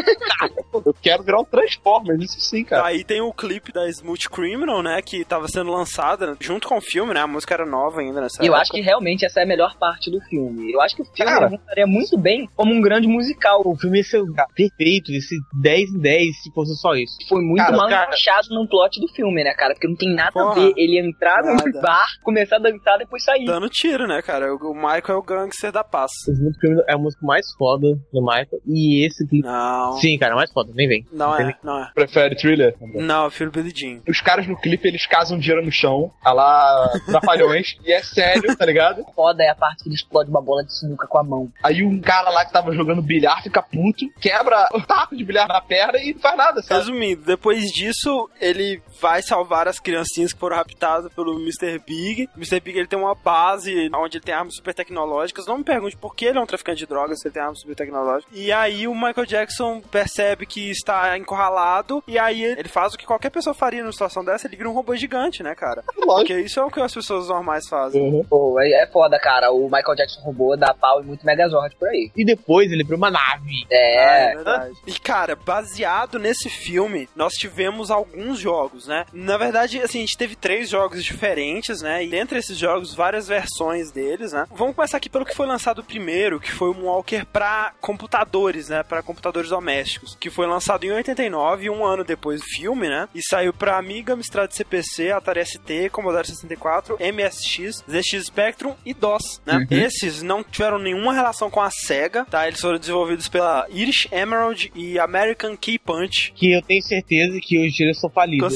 [SPEAKER 5] Eu quero virar um Transformers, isso sim, cara.
[SPEAKER 2] Aí tem o clipe da Smooth Criminal, né? Que tava sendo lançada junto com o filme, né? A música era nova ainda nessa
[SPEAKER 3] E eu
[SPEAKER 2] época.
[SPEAKER 3] acho que realmente essa é a melhor parte do filme. Eu acho que o filme
[SPEAKER 5] Cara.
[SPEAKER 3] funcionaria muito bem como um grande musical.
[SPEAKER 4] O filme ia ser perfeito, esse 10 em 10 se fosse só isso.
[SPEAKER 3] Foi muito
[SPEAKER 5] Cara,
[SPEAKER 3] mal
[SPEAKER 4] cara.
[SPEAKER 3] encaixado no plot do filme, né, cara? Porque não tem nada
[SPEAKER 2] Porra.
[SPEAKER 3] a ver ele entrar
[SPEAKER 2] Nada.
[SPEAKER 3] no bar, começar a dançar e depois sair.
[SPEAKER 2] Dando tiro, né, cara? O o Michael é o gangster da paz.
[SPEAKER 4] Esse Criminal é a música mais foda do Michael. E esse clipe.
[SPEAKER 2] Não.
[SPEAKER 4] Sim, cara, mais foda, nem vem.
[SPEAKER 2] Não é, não é.
[SPEAKER 5] Prefere thriller?
[SPEAKER 2] Não, eu prefiro Billy Jean.
[SPEAKER 5] Os caras no clipe, eles casam dinheiro no chão, a lá, trapalhões, e é sério, tá ligado?
[SPEAKER 3] Foda é a parte que ele explode uma bola de sinuca com a mão.
[SPEAKER 5] Aí um cara lá que tava jogando bilhar fica puto, quebra o taco de bilhar na perna e não faz nada, sabe?
[SPEAKER 2] Resumindo, depois disso, ele vai salvar as criancinhas que foram raptadas pelo Mr. Big. O Mr. Big ele tem uma base onde ele tem armas super tecnológicas. Não me pergunte por que ele é um traficante de drogas se ele tem armas super tecnológicas. E aí o Michael Jackson percebe que está encurralado. E aí ele faz o que qualquer pessoa faria numa situação dessa: ele vira um robô gigante, né, cara?
[SPEAKER 5] Lógico.
[SPEAKER 2] Porque isso é o que as pessoas normais fazem.
[SPEAKER 3] Pô, é, é foda, cara. O Michael Jackson roubou, dá pau e muito Megazord por aí.
[SPEAKER 4] E depois ele pra uma nave.
[SPEAKER 3] É.
[SPEAKER 2] É verdade. E cara, baseado nesse filme, nós tivemos alguns jogos, né? Na verdade, assim, a gente teve três jogos diferentes, né? E dentre esses jogos, várias versões deles, né? Vamos começar aqui pelo que foi lançado primeiro, que foi o Moonwalker pra computadores, né? Pra computadores domésticos. Que foi lançado em 89, um ano depois do filme, né? E saiu pra Amiga, Amstrad CPC, Atari ST, Commodore 64, MSX, ZX Spectrum e DOS, né? Esses não tiveram nenhuma relação com a SEGA, tá? Eles foram desenvolvidos pela Irish Emerald e American Key Punch.
[SPEAKER 4] Que eu tenho certeza que hoje eles são
[SPEAKER 2] Com
[SPEAKER 4] falidos.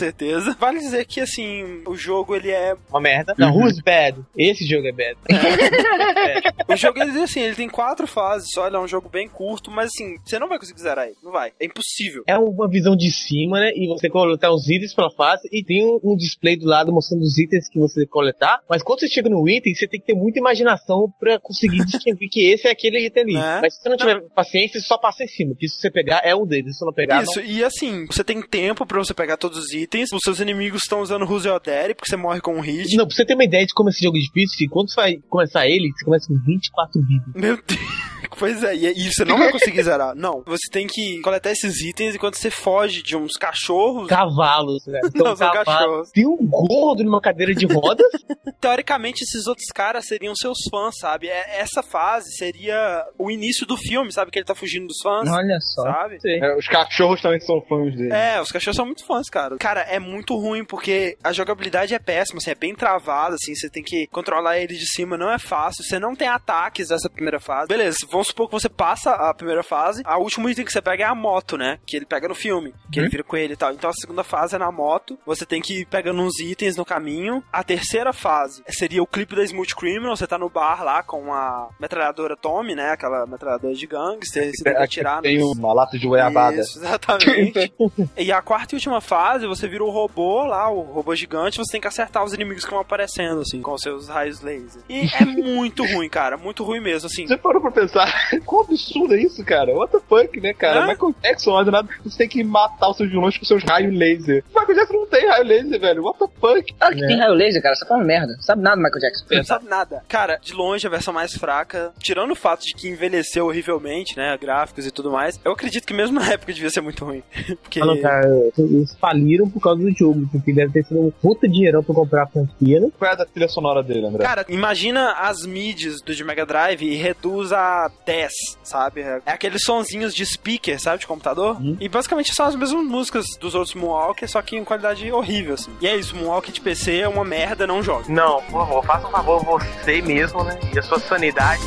[SPEAKER 2] Vale dizer que, assim, o jogo, ele é...
[SPEAKER 4] Uma merda. Não, who's bad? Esse jogo é bad.
[SPEAKER 2] O jogo, ele, assim, ele tem quatro fases só, ele é um jogo bem curto, mas, assim, você não vai conseguir zerar ele. Não vai. É impossível.
[SPEAKER 4] É uma visão de cima, né? E você coletar os itens pela fase e tem um, um display do lado mostrando os itens que você coletar. Mas quando você chega no item, você tem que ter muita imaginação pra conseguir distinguir que esse é aquele item ali.
[SPEAKER 2] É.
[SPEAKER 4] Mas se você não tiver paciência, só passa em cima. Que se você pegar, é um deles. Se você não pegar,
[SPEAKER 2] Isso, e assim, você tem tempo pra você pegar todos os itens, os seus inimigos estão usando Daddy, porque você morre com um hit.
[SPEAKER 4] não. Pra você ter uma ideia de como esse jogo é difícil, quando você vai começar ele, você começa com 24 vidas.
[SPEAKER 2] Meu Deus. Pois é, e e você não vai conseguir zerar. Não, você tem que coletar esses itens enquanto você foge de uns cachorros.
[SPEAKER 4] Cavalos, né? Então,
[SPEAKER 2] Não, são cachorros.
[SPEAKER 4] Tem um gordo numa cadeira de rodas.
[SPEAKER 2] Teoricamente, esses outros caras seriam seus fãs, sabe? É- Essa fase seria o início do filme, sabe? Que ele tá fugindo dos fãs.
[SPEAKER 3] Olha só.
[SPEAKER 2] Sabe?
[SPEAKER 5] É, os cachorros também são fãs dele.
[SPEAKER 2] É, os cachorros são muito fãs, cara. Cara, é muito ruim porque a jogabilidade é péssima, assim, é bem travada, assim, você tem que controlar ele de cima, não é fácil. Você não tem ataques nessa primeira fase. Beleza, vamos supor que você passa a primeira fase, a último item que você pega é a moto, né? Que ele pega no filme, que ele vira com ele e tal. Então a segunda fase é na moto, você tem que ir pegando uns itens no caminho. A terceira fase seria o clipe da Smooth Criminal, você tá no bar lá com a metralhadora Tommy, né? Aquela metralhadora de gangster, você tem que atirar
[SPEAKER 5] Tem
[SPEAKER 2] nos-
[SPEAKER 5] uma lata de goiabada.
[SPEAKER 2] isso, exatamente. e a quarta e última fase, você vira o robô lá, o robô gigante, você tem que acertar os inimigos que vão aparecendo, assim, com seus raios laser. E é muito ruim, cara, muito ruim mesmo, assim.
[SPEAKER 5] Você parou pra pensar, quão absurdo é isso, cara? What the fuck, né, cara?
[SPEAKER 2] Hã?
[SPEAKER 5] Michael Jackson, do nada, você tem que matar os seus vilões com seus raios laser. Michael Jackson não tem raio laser, velho. What the fuck?
[SPEAKER 3] Claro que tem raio laser, cara. Você tá falando merda. Sabe nada do Michael Jackson.
[SPEAKER 2] Não sabe nada. Cara, de longe a versão mais fraca, tirando o fato de que envelheceu horrivelmente, né, gráficos e tudo mais, eu acredito que mesmo na época devia ser muito ruim. Porque...
[SPEAKER 4] Ah, não, cara, eles faliram por causa do jogo, porque deve ter sido um puta dinheirão pra comprar a franquia, né?
[SPEAKER 5] Qual é a trilha sonora dele, André?
[SPEAKER 2] Cara, imagina as mídias do de Mega Drive e reduz a 10, sabe? É aqueles sonzinhos de speaker, sabe? De computador. E basicamente são as mesmas músicas dos outros Moonwalker, só que em qualidade horrível, assim. E é isso, Moonwalker de PC é uma merda, não joga.
[SPEAKER 7] Não, por favor, faça um favor você mesmo, né? E a sua sanidade.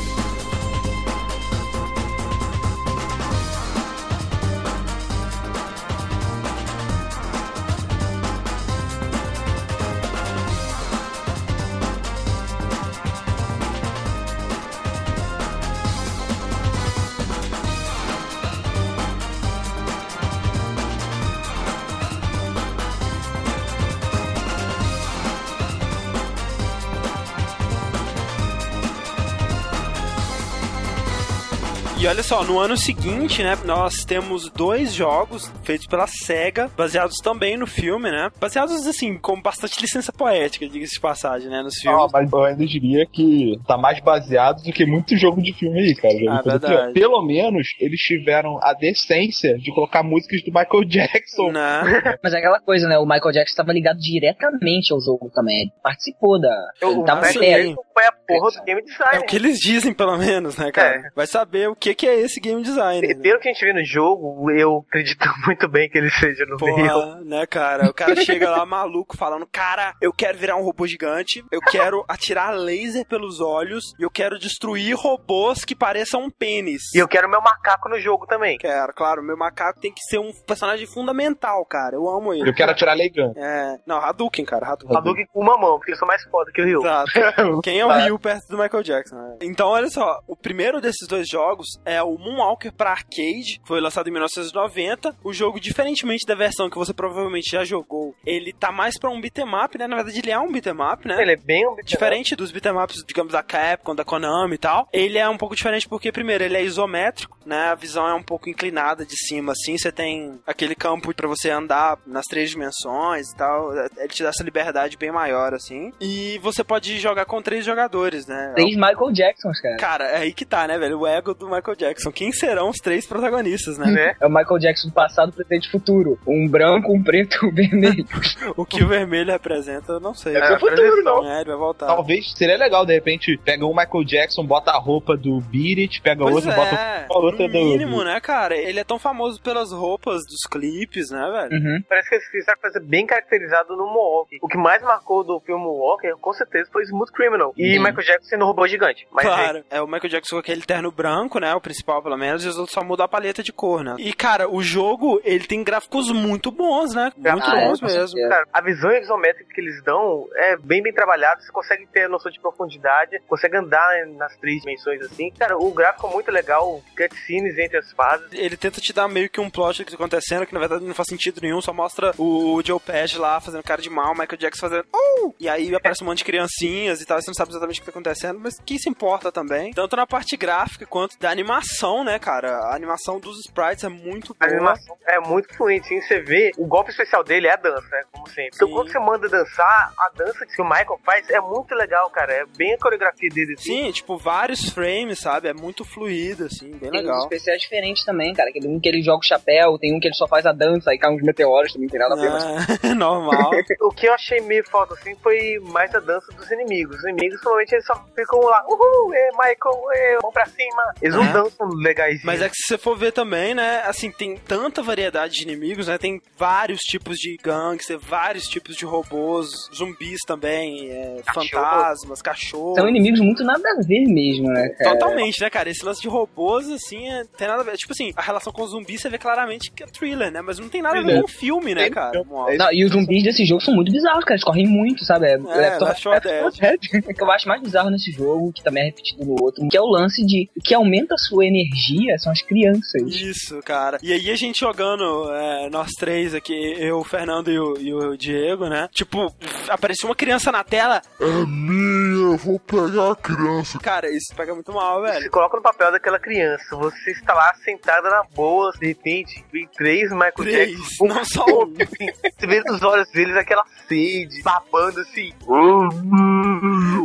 [SPEAKER 2] Só, no ano seguinte, né, nós temos dois jogos feitos pela SEGA, baseados também no filme, né? Baseados, assim, com bastante licença poética, diga-se de passagem, né, nos
[SPEAKER 5] Ah,
[SPEAKER 2] filmes.
[SPEAKER 5] mas eu ainda diria que tá mais baseado do que muito jogo de filme aí, cara.
[SPEAKER 2] Ah, verdade.
[SPEAKER 5] Pelo menos eles tiveram a decência de colocar músicas do Michael Jackson.
[SPEAKER 2] Né?
[SPEAKER 3] Mas é aquela coisa, né? O Michael Jackson estava ligado diretamente ao jogo também. Ele participou da. Ele
[SPEAKER 7] O
[SPEAKER 3] tava.
[SPEAKER 7] Michael. Jackson foi a porra do game design.
[SPEAKER 2] É o que eles dizem, pelo menos, né, cara?
[SPEAKER 7] É.
[SPEAKER 2] Vai saber o que, que é esse game design.
[SPEAKER 7] E
[SPEAKER 2] Né?
[SPEAKER 7] Pelo que a gente vê no jogo, eu acredito muito bem que ele seja no meio.
[SPEAKER 2] Porra, né, cara? O cara chega lá maluco falando: Cara, eu quero virar um robô gigante, eu quero atirar laser pelos olhos e eu quero destruir robôs que pareçam um pênis.
[SPEAKER 7] E eu quero meu macaco no jogo também.
[SPEAKER 2] Quero, claro, meu macaco tem que ser um personagem fundamental, cara. Eu amo ele.
[SPEAKER 5] Eu quero atirar Leigan.
[SPEAKER 2] É. Não, Hadouken, cara. Hadouken.
[SPEAKER 7] Hadouken com uma mão, porque eu sou mais foda que o Ryu.
[SPEAKER 2] Exato. Quem é o Ryu perto do Michael Jackson? né? Então, olha só, o primeiro desses dois jogos é o Moonwalker pra arcade, foi lançado em 1990. O jogo, diferentemente da versão que você provavelmente já jogou, ele tá mais pra um beat'em up, né? Na verdade, ele é um beat'em up, né?
[SPEAKER 7] Ele é bem um beat'em.
[SPEAKER 2] Diferente dos beat'em ups, digamos, da Capcom, da Konami e tal, ele é um pouco diferente porque, primeiro, ele é isométrico, né? A visão é um pouco inclinada de cima, assim. Você tem aquele campo pra você andar nas três dimensões e tal. Ele te dá essa liberdade bem maior, assim. E você pode jogar com três jogadores, né?
[SPEAKER 3] Três Michael Jacksons, cara.
[SPEAKER 2] Cara, é aí que tá, né, velho? O ego do Michael Michael Jackson. Quem serão os três protagonistas, né?
[SPEAKER 7] Né?
[SPEAKER 3] É o Michael Jackson do passado, presente e futuro. Um branco, um preto e um vermelho.
[SPEAKER 2] O que o vermelho representa, eu não sei.
[SPEAKER 5] É,
[SPEAKER 3] o futuro, não.
[SPEAKER 2] É, ele vai voltar.
[SPEAKER 5] Talvez seria legal, de repente, pega o Michael Jackson, bota a roupa do Beat It, pega
[SPEAKER 2] Pois
[SPEAKER 5] outro,
[SPEAKER 2] é,
[SPEAKER 5] bota a outra
[SPEAKER 2] no
[SPEAKER 5] do.
[SPEAKER 2] mínimo,
[SPEAKER 5] do-
[SPEAKER 2] né, cara? Ele é tão famoso pelas roupas dos clipes, né, velho?
[SPEAKER 3] Uhum.
[SPEAKER 7] Parece que eles fizeram coisa bem caracterizado no Moonwalker. O que mais marcou do filme Moonwalker, com certeza, foi Smooth Criminal. E
[SPEAKER 3] Uhum.
[SPEAKER 7] Michael Jackson sendo um robô gigante. Mas
[SPEAKER 2] Claro, é o Michael Jackson com aquele terno branco, né? O principal, pelo menos, e os outros só mudam a paleta de cor, né? E, cara, o jogo, ele tem gráficos muito bons, né? Muito
[SPEAKER 3] Ah, é,
[SPEAKER 2] bons
[SPEAKER 3] com
[SPEAKER 2] mesmo.
[SPEAKER 7] Cara, a visão isométrica que eles dão é bem bem trabalhada, você consegue ter noção de profundidade, consegue andar nas três dimensões assim. Cara, o gráfico é muito legal, cutscenes entre as fases.
[SPEAKER 2] Ele tenta te dar meio que um plot do que tá acontecendo, que na verdade não faz sentido nenhum, só mostra o Joe Pesci lá fazendo cara de mal, o Michael Jackson fazendo oh! E aí aparece um monte de criancinhas e tal, e você não sabe exatamente o que tá acontecendo, mas quem se importa também. Tanto na parte gráfica quanto da animação, né, cara? A animação dos sprites é muito
[SPEAKER 7] A
[SPEAKER 2] boa.
[SPEAKER 7] animação é muito fluente, sim. Você vê, o golpe especial dele é a dança, né? Como sempre. Então,
[SPEAKER 2] Sim.
[SPEAKER 7] quando você manda dançar, a dança que o Michael faz é muito legal, cara. É bem a coreografia dele, assim.
[SPEAKER 2] Sim, tipo, vários frames, sabe? É muito fluido, assim, bem
[SPEAKER 3] Tem
[SPEAKER 2] legal.
[SPEAKER 3] especiais diferentes também, cara. Aquele um que ele joga o chapéu, tem um que ele só faz a dança, aí cai uns meteoros, também não tem nada a ver. mas-
[SPEAKER 2] É, normal.
[SPEAKER 7] O que eu achei meio falta, assim, foi mais a dança dos inimigos. Os inimigos, provavelmente, eles só ficam lá, uhul, é, Michael, é, mão pra cima. Eles não
[SPEAKER 2] É.
[SPEAKER 7] dançam legais.
[SPEAKER 2] Mas é que se você for ver também, né, assim, tem tanta variedade de inimigos, né, tem vários tipos de gangster, vários tipos de robôs, zumbis também, é,
[SPEAKER 7] Cachorro.
[SPEAKER 2] fantasmas, cachorros.
[SPEAKER 3] São inimigos muito nada a ver mesmo, né, cara?
[SPEAKER 2] Totalmente, né, cara? Esse lance de robôs, assim, é, tem nada a ver. Tipo assim, a relação com o zumbi você vê claramente que é thriller, né? Mas não tem nada a ver com o filme, né, cara?
[SPEAKER 5] É
[SPEAKER 3] Não, e os zumbis desse jogo são muito bizarros, cara. Eles correm muito, sabe? É, Left
[SPEAKER 2] Left 4 Dead.
[SPEAKER 3] O que eu acho mais bizarro nesse jogo, que também é repetido no outro, que é o lance de que aumenta a sua energia são as crianças.
[SPEAKER 2] Isso, cara. E aí a gente jogando, é, nós três aqui, eu, o Fernando e o, e o Diego, né? Tipo, apareceu uma criança na tela.
[SPEAKER 1] É minha, eu vou pegar a criança.
[SPEAKER 2] Cara, isso pega muito mal,
[SPEAKER 7] Se
[SPEAKER 2] velho.
[SPEAKER 7] coloca no papel daquela criança, você está lá sentada na boa, de repente, vem três Michael
[SPEAKER 2] Três,
[SPEAKER 7] Jackson.
[SPEAKER 2] não só um.
[SPEAKER 7] Assim, você vê nos olhos deles aquela sede, babando assim.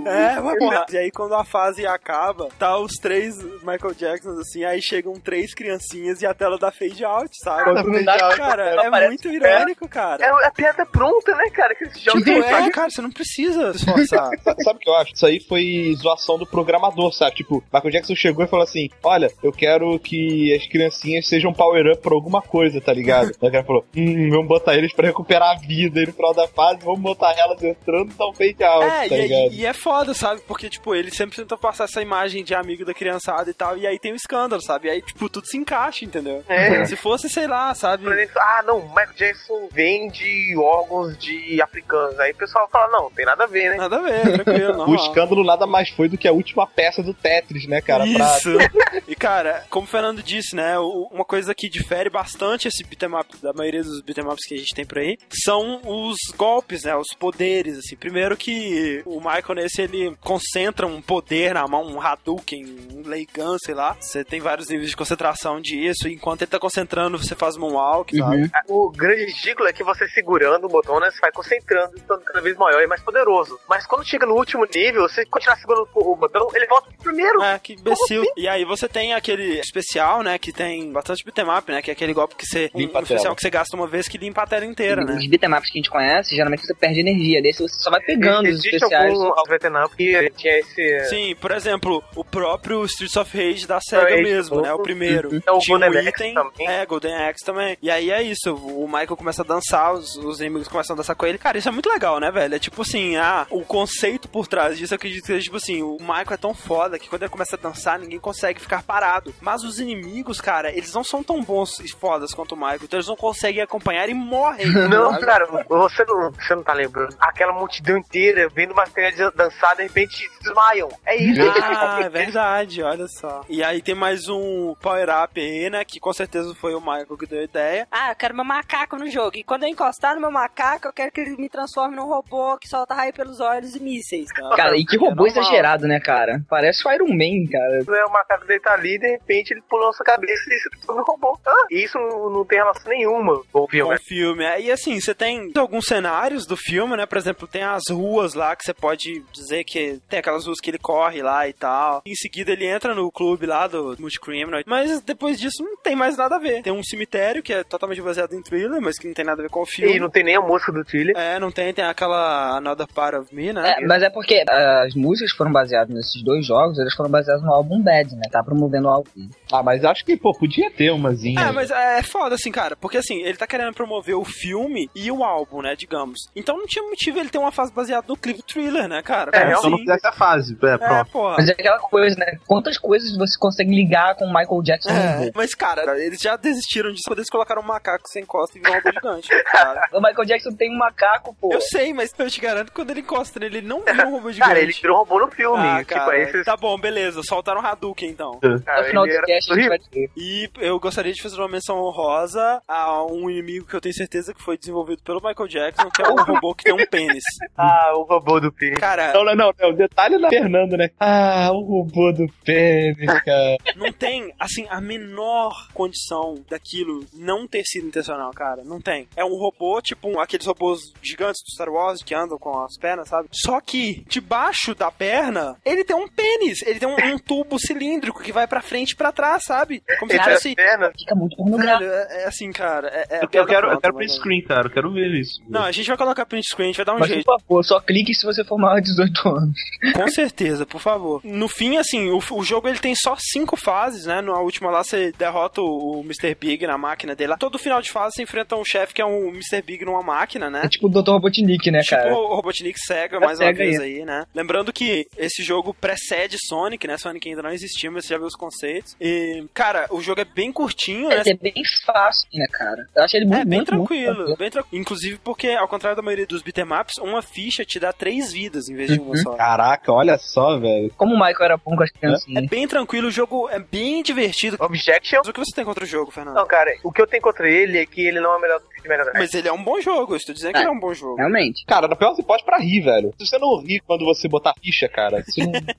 [SPEAKER 2] É, mas porra. E aí quando a fase acaba, tá os três Michael Jacksons assim, aí chegam três criancinhas e a tela dá fade out, sabe?
[SPEAKER 3] Não dá-
[SPEAKER 2] Cara, é muito irônico, cara.
[SPEAKER 7] É a piada pronta, né, cara? Que esse jogo
[SPEAKER 2] Tipo, é, cara, você não precisa se esforçar.
[SPEAKER 5] Sa- Sabe o que eu acho? Isso aí foi zoação do programador, sabe? Tipo, Michael Jackson chegou e falou assim: Olha, eu quero que as criancinhas sejam power-up por alguma coisa, tá ligado? Aí o cara falou: Hum, vamos botar eles pra recuperar a vida e no final da fase, vamos botar elas entrando e dar um fade out,
[SPEAKER 2] É,
[SPEAKER 5] tá
[SPEAKER 2] e,
[SPEAKER 5] ligado?
[SPEAKER 2] e- e é foda, sabe? Porque, tipo, ele sempre tenta passar essa imagem de amigo da criançada e tal, e aí tem o escândalo, sabe? E aí, tipo, tudo se encaixa, entendeu?
[SPEAKER 7] É.
[SPEAKER 2] Se fosse, sei lá, sabe?
[SPEAKER 7] Por exemplo, ah, não, Michael Jackson vende órgãos de africanos. Aí o pessoal fala, não, tem nada a ver, né?
[SPEAKER 2] Nada a ver, tranquilo,
[SPEAKER 5] O
[SPEAKER 2] normal.
[SPEAKER 5] escândalo nada mais foi do que a última peça do Tetris, né, cara? Pra-
[SPEAKER 2] Isso. E cara, como o Fernando disse, né, o- uma coisa que difere bastante esse beat'em up da maioria dos beat'em ups que a gente tem por aí são os golpes, né, os poderes, assim. Primeiro que o Michael nesse ele concentra um poder na mão, um Hadouken, um Leigan, sei lá. Você tem vários níveis de concentração disso, e enquanto ele tá concentrando, você faz moonwalk, sabe?
[SPEAKER 3] Uhum.
[SPEAKER 7] O grande ridículo é que você segurando o botão, né? Você vai concentrando, ficando cada vez maior e mais poderoso. Mas quando chega no último nível, você continuar segurando o botão, ele volta pro primeiro.
[SPEAKER 2] É, que imbecil. E aí você tem aquele especial, né, que tem bastante beat'em up, né, que é aquele golpe que você...
[SPEAKER 5] Limpa
[SPEAKER 2] um especial que você gasta uma vez que limpa a tela inteira, né?
[SPEAKER 3] Os beatemaps que a gente conhece, geralmente você perde energia. Desse você só vai pegando os
[SPEAKER 7] Existe
[SPEAKER 3] especiais.
[SPEAKER 7] algum Vietnã que tinha esse...
[SPEAKER 2] Sim, por exemplo, o próprio Streets of Rage da SEGA
[SPEAKER 7] Rage
[SPEAKER 2] mesmo, né? O primeiro.
[SPEAKER 7] É o
[SPEAKER 2] Tinha um
[SPEAKER 7] Golden Axe
[SPEAKER 2] item.
[SPEAKER 7] também.
[SPEAKER 2] É, Golden Axe também. E aí é isso, o Michael começa a dançar, os, os inimigos começam a dançar com ele. Cara, isso é muito legal, né, velho? É tipo assim, ah, o conceito por trás disso eu acredito que seja tipo assim, o Michael é tão foda que quando ele começa a dançar, ninguém consegue ficar parado. Mas os inimigos, cara, eles não são tão bons e fodas quanto o Michael, então eles não conseguem acompanhar e morrem.
[SPEAKER 7] Não,
[SPEAKER 2] sabe?
[SPEAKER 7] cara, você não, você não tá lembrando. Aquela multidão inteira vendo uma criança dançar, de repente desmaiam. É isso.
[SPEAKER 2] Ah, é verdade, olha só. E aí tem mais um power up aí, né? Que com certeza foi o Michael que deu a ideia.
[SPEAKER 8] Ah, eu quero meu macaco no jogo. E quando eu encostar no meu macaco, eu quero que ele me transforme num robô que solta raio pelos olhos e mísseis.
[SPEAKER 3] Cara, e que
[SPEAKER 2] É
[SPEAKER 3] robô
[SPEAKER 2] normal.
[SPEAKER 3] exagerado, né, cara? Parece o Iron Man, cara.
[SPEAKER 7] É, o macaco dele tá ali e de repente ele pulou na sua cabeça e se tornou um robô. Ah, isso não, tem relação nenhuma com o
[SPEAKER 2] Com
[SPEAKER 7] filme.
[SPEAKER 2] o filme. É, E assim, você tem alguns cenários do filme, né? Por exemplo, tem as ruas lá que você pode dizer que tem aquelas ruas que ele corre lá e tal. Em seguida ele entra no clube lá do Multicriminal. Mas depois disso não tem mais nada a ver. Tem um cemitério que é totalmente baseado em thriller, mas que não tem nada a ver com o filme.
[SPEAKER 7] E não tem nem a música do thriller.
[SPEAKER 2] É, não tem, tem aquela Another Part of Me, né?
[SPEAKER 3] É, mas é porque as músicas que foram baseadas nesses dois jogos, elas foram baseadas no álbum Bad, né? Tá promovendo o álbum.
[SPEAKER 5] Ah, mas acho que, pô, podia ter umazinha.
[SPEAKER 2] É, mas é foda, assim, cara, porque assim, ele tá querendo promover o filme e o álbum, né, digamos. Então não tinha motivo ele ter uma fase baseada no clipe thriller, né, cara?
[SPEAKER 7] É,
[SPEAKER 2] Como
[SPEAKER 5] Só não
[SPEAKER 2] assim?
[SPEAKER 5] fizesse a fase. É,
[SPEAKER 2] É,
[SPEAKER 5] pronto.
[SPEAKER 2] porra.
[SPEAKER 3] Mas é aquela coisa, né? Quantas coisas você consegue ligar com o Michael Jackson no
[SPEAKER 2] É, mas, cara, eles já desistiram disso quando eles colocaram um macaco sem costa e virou um robô gigante. cara.
[SPEAKER 3] O Michael Jackson tem um macaco, pô.
[SPEAKER 2] Eu sei, mas eu te garanto que quando ele encosta nele, ele não vira um robô gigante.
[SPEAKER 7] Cara, ele virou um robô no filme.
[SPEAKER 2] Ah,
[SPEAKER 7] tipo,
[SPEAKER 2] cara,
[SPEAKER 7] esses...
[SPEAKER 2] Tá bom, beleza. Soltaram o Hadouken, então.
[SPEAKER 7] cara,
[SPEAKER 3] No final do cast a gente vai ter.
[SPEAKER 2] E eu gostaria de fazer uma menção honrosa a um inimigo que eu tenho certeza que foi desenvolvido pelo Michael Jackson, que é um robô que tem um pênis.
[SPEAKER 7] Ah, o robô do P.
[SPEAKER 2] Cara,
[SPEAKER 5] Não, não, não, não. O detalhe da Fernando, né? Ah, o robô do pênis, cara.
[SPEAKER 2] Não tem, assim, a menor condição daquilo não ter sido intencional, cara. Não tem. É um robô, tipo um- aqueles robôs gigantes do Star Wars que andam com as pernas, sabe? Só que debaixo da perna, ele tem um pênis. Ele tem um, um tubo cilíndrico que vai pra frente e pra trás, sabe? Como se tivesse.
[SPEAKER 7] perna.
[SPEAKER 3] Fica muito pornográfico.
[SPEAKER 2] Velho, é, é assim, cara. É, é
[SPEAKER 5] Eu quero, quero, eu
[SPEAKER 2] pronta,
[SPEAKER 5] quero print screen, cara. Eu quero ver isso.
[SPEAKER 2] Não, a gente vai colocar print screen, a gente vai dar um
[SPEAKER 3] Mas,
[SPEAKER 2] jeito.
[SPEAKER 3] por favor, só clique se você for maior de 18 anos.
[SPEAKER 2] Com certeza, por favor. No fim, assim, o, o jogo ele tem só cinco fases, né? Na última lá você derrota o, o Mr. Big na máquina dele. lá. Todo final de fase você enfrenta um chefe que é um Mr. Big numa máquina, né?
[SPEAKER 3] É tipo o Dr. Robotnik, né,
[SPEAKER 2] Tipo
[SPEAKER 3] cara?
[SPEAKER 2] o Robotnik Sega,
[SPEAKER 3] É
[SPEAKER 2] mais uma vez aí, né? Lembrando que esse jogo precede Sonic, né? Sonic ainda não existia, mas você já viu os conceitos. E, cara, o jogo é bem curtinho, né?
[SPEAKER 3] É, é bem fácil, né, cara? Eu achei ele muito,
[SPEAKER 2] É, bem
[SPEAKER 3] muito, muito
[SPEAKER 2] tranquilo, bem tranquilo. Inclusive porque, ao contrário da maioria dos beatemaps, uma ficha te dá três vidas em vez de uma
[SPEAKER 3] Uhum.
[SPEAKER 2] só.
[SPEAKER 5] Caraca, olha só, velho.
[SPEAKER 3] Como o Michael era bom com as
[SPEAKER 2] É
[SPEAKER 3] criancinhas.
[SPEAKER 2] bem tranquilo, o jogo é bem divertido.
[SPEAKER 7] Objection.
[SPEAKER 2] Mas o que você tem contra o jogo, Fernando?
[SPEAKER 7] Não, cara, o que eu tenho contra ele é que ele não é o melhor do que Mega Drive.
[SPEAKER 2] Mas ele é um bom jogo, eu estou dizendo que
[SPEAKER 3] É.
[SPEAKER 2] ele é um bom jogo.
[SPEAKER 3] Realmente.
[SPEAKER 5] Cara, na pior você pode pra rir, velho. Se você não rir quando você botar ficha, cara, não...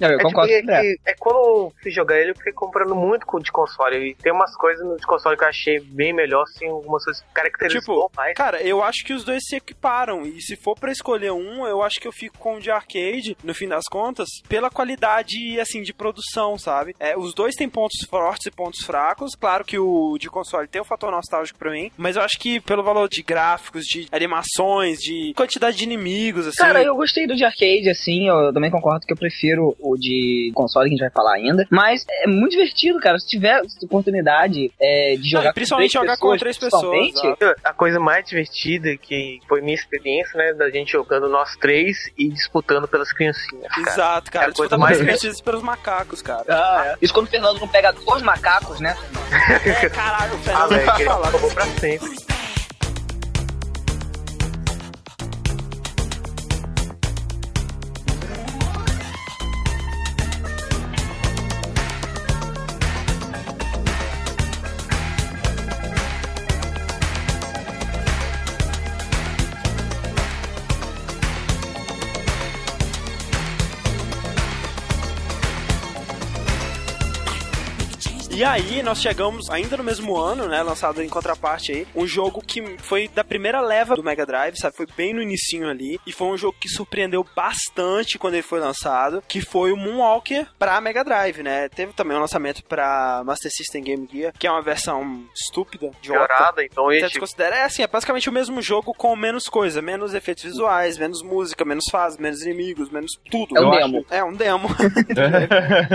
[SPEAKER 3] Não, eu
[SPEAKER 7] É, tipo,
[SPEAKER 3] concordo
[SPEAKER 7] é,
[SPEAKER 3] o
[SPEAKER 7] que- é quando eu fui jogar ele, eu fiquei comprando muito com- de console. E tem umas coisas no de console que eu achei bem melhor, assim, algumas coisas que caracterizou
[SPEAKER 2] Tipo,
[SPEAKER 7] mais.
[SPEAKER 2] Cara, eu acho que os dois se equiparam. E se for pra escolher um, eu acho que eu fico com o de arcade, no fim das contas, pela qualidade, assim, de produção, sabe? É, os dois têm pontos fortes e pontos fracos. Claro que o de console tem um fator nostálgico pra mim, mas eu acho que pelo valor de gráficos, de animações, de quantidade de inimigos, assim.
[SPEAKER 3] Cara, eu gostei do de arcade, assim, eu também concordo que eu prefiro o de console que a gente vai falar ainda. Mas é muito divertido, cara. Se tiver oportunidade é, de jogar
[SPEAKER 2] e principalmente
[SPEAKER 3] com
[SPEAKER 2] jogar com
[SPEAKER 3] pessoas,
[SPEAKER 2] três pessoas,
[SPEAKER 3] principalmente,
[SPEAKER 2] exato.
[SPEAKER 7] A coisa mais divertida que foi minha experiência, né, da gente jogando nós três e disputando pelas criancinhas, cara.
[SPEAKER 2] Exato, cara.
[SPEAKER 7] É a coisa mais
[SPEAKER 2] divertida pelos macacos, cara.
[SPEAKER 3] Ah, é. Isso quando o Fernando não pega dois macacos, né?
[SPEAKER 2] É, caralho, o
[SPEAKER 7] Ah,
[SPEAKER 2] Fernando
[SPEAKER 7] velho,
[SPEAKER 2] vai falar.
[SPEAKER 7] pra sempre.
[SPEAKER 2] E aí, nós chegamos, ainda no mesmo ano, né, lançado em contraparte aí, um jogo que foi da primeira leva do Mega Drive, sabe? Foi bem no inicinho ali, e foi um jogo que surpreendeu bastante quando ele foi lançado, que foi o Moonwalker pra Mega Drive, né? Teve também um lançamento pra Master System Game Gear, que é uma versão estúpida.
[SPEAKER 7] Piorada, então
[SPEAKER 2] Você
[SPEAKER 7] esse...
[SPEAKER 2] desconsidera? É assim, é basicamente o mesmo jogo com menos coisa, menos efeitos visuais, menos música, menos fases, menos inimigos, menos tudo.
[SPEAKER 3] É um
[SPEAKER 5] Eu
[SPEAKER 3] demo.
[SPEAKER 2] É um demo.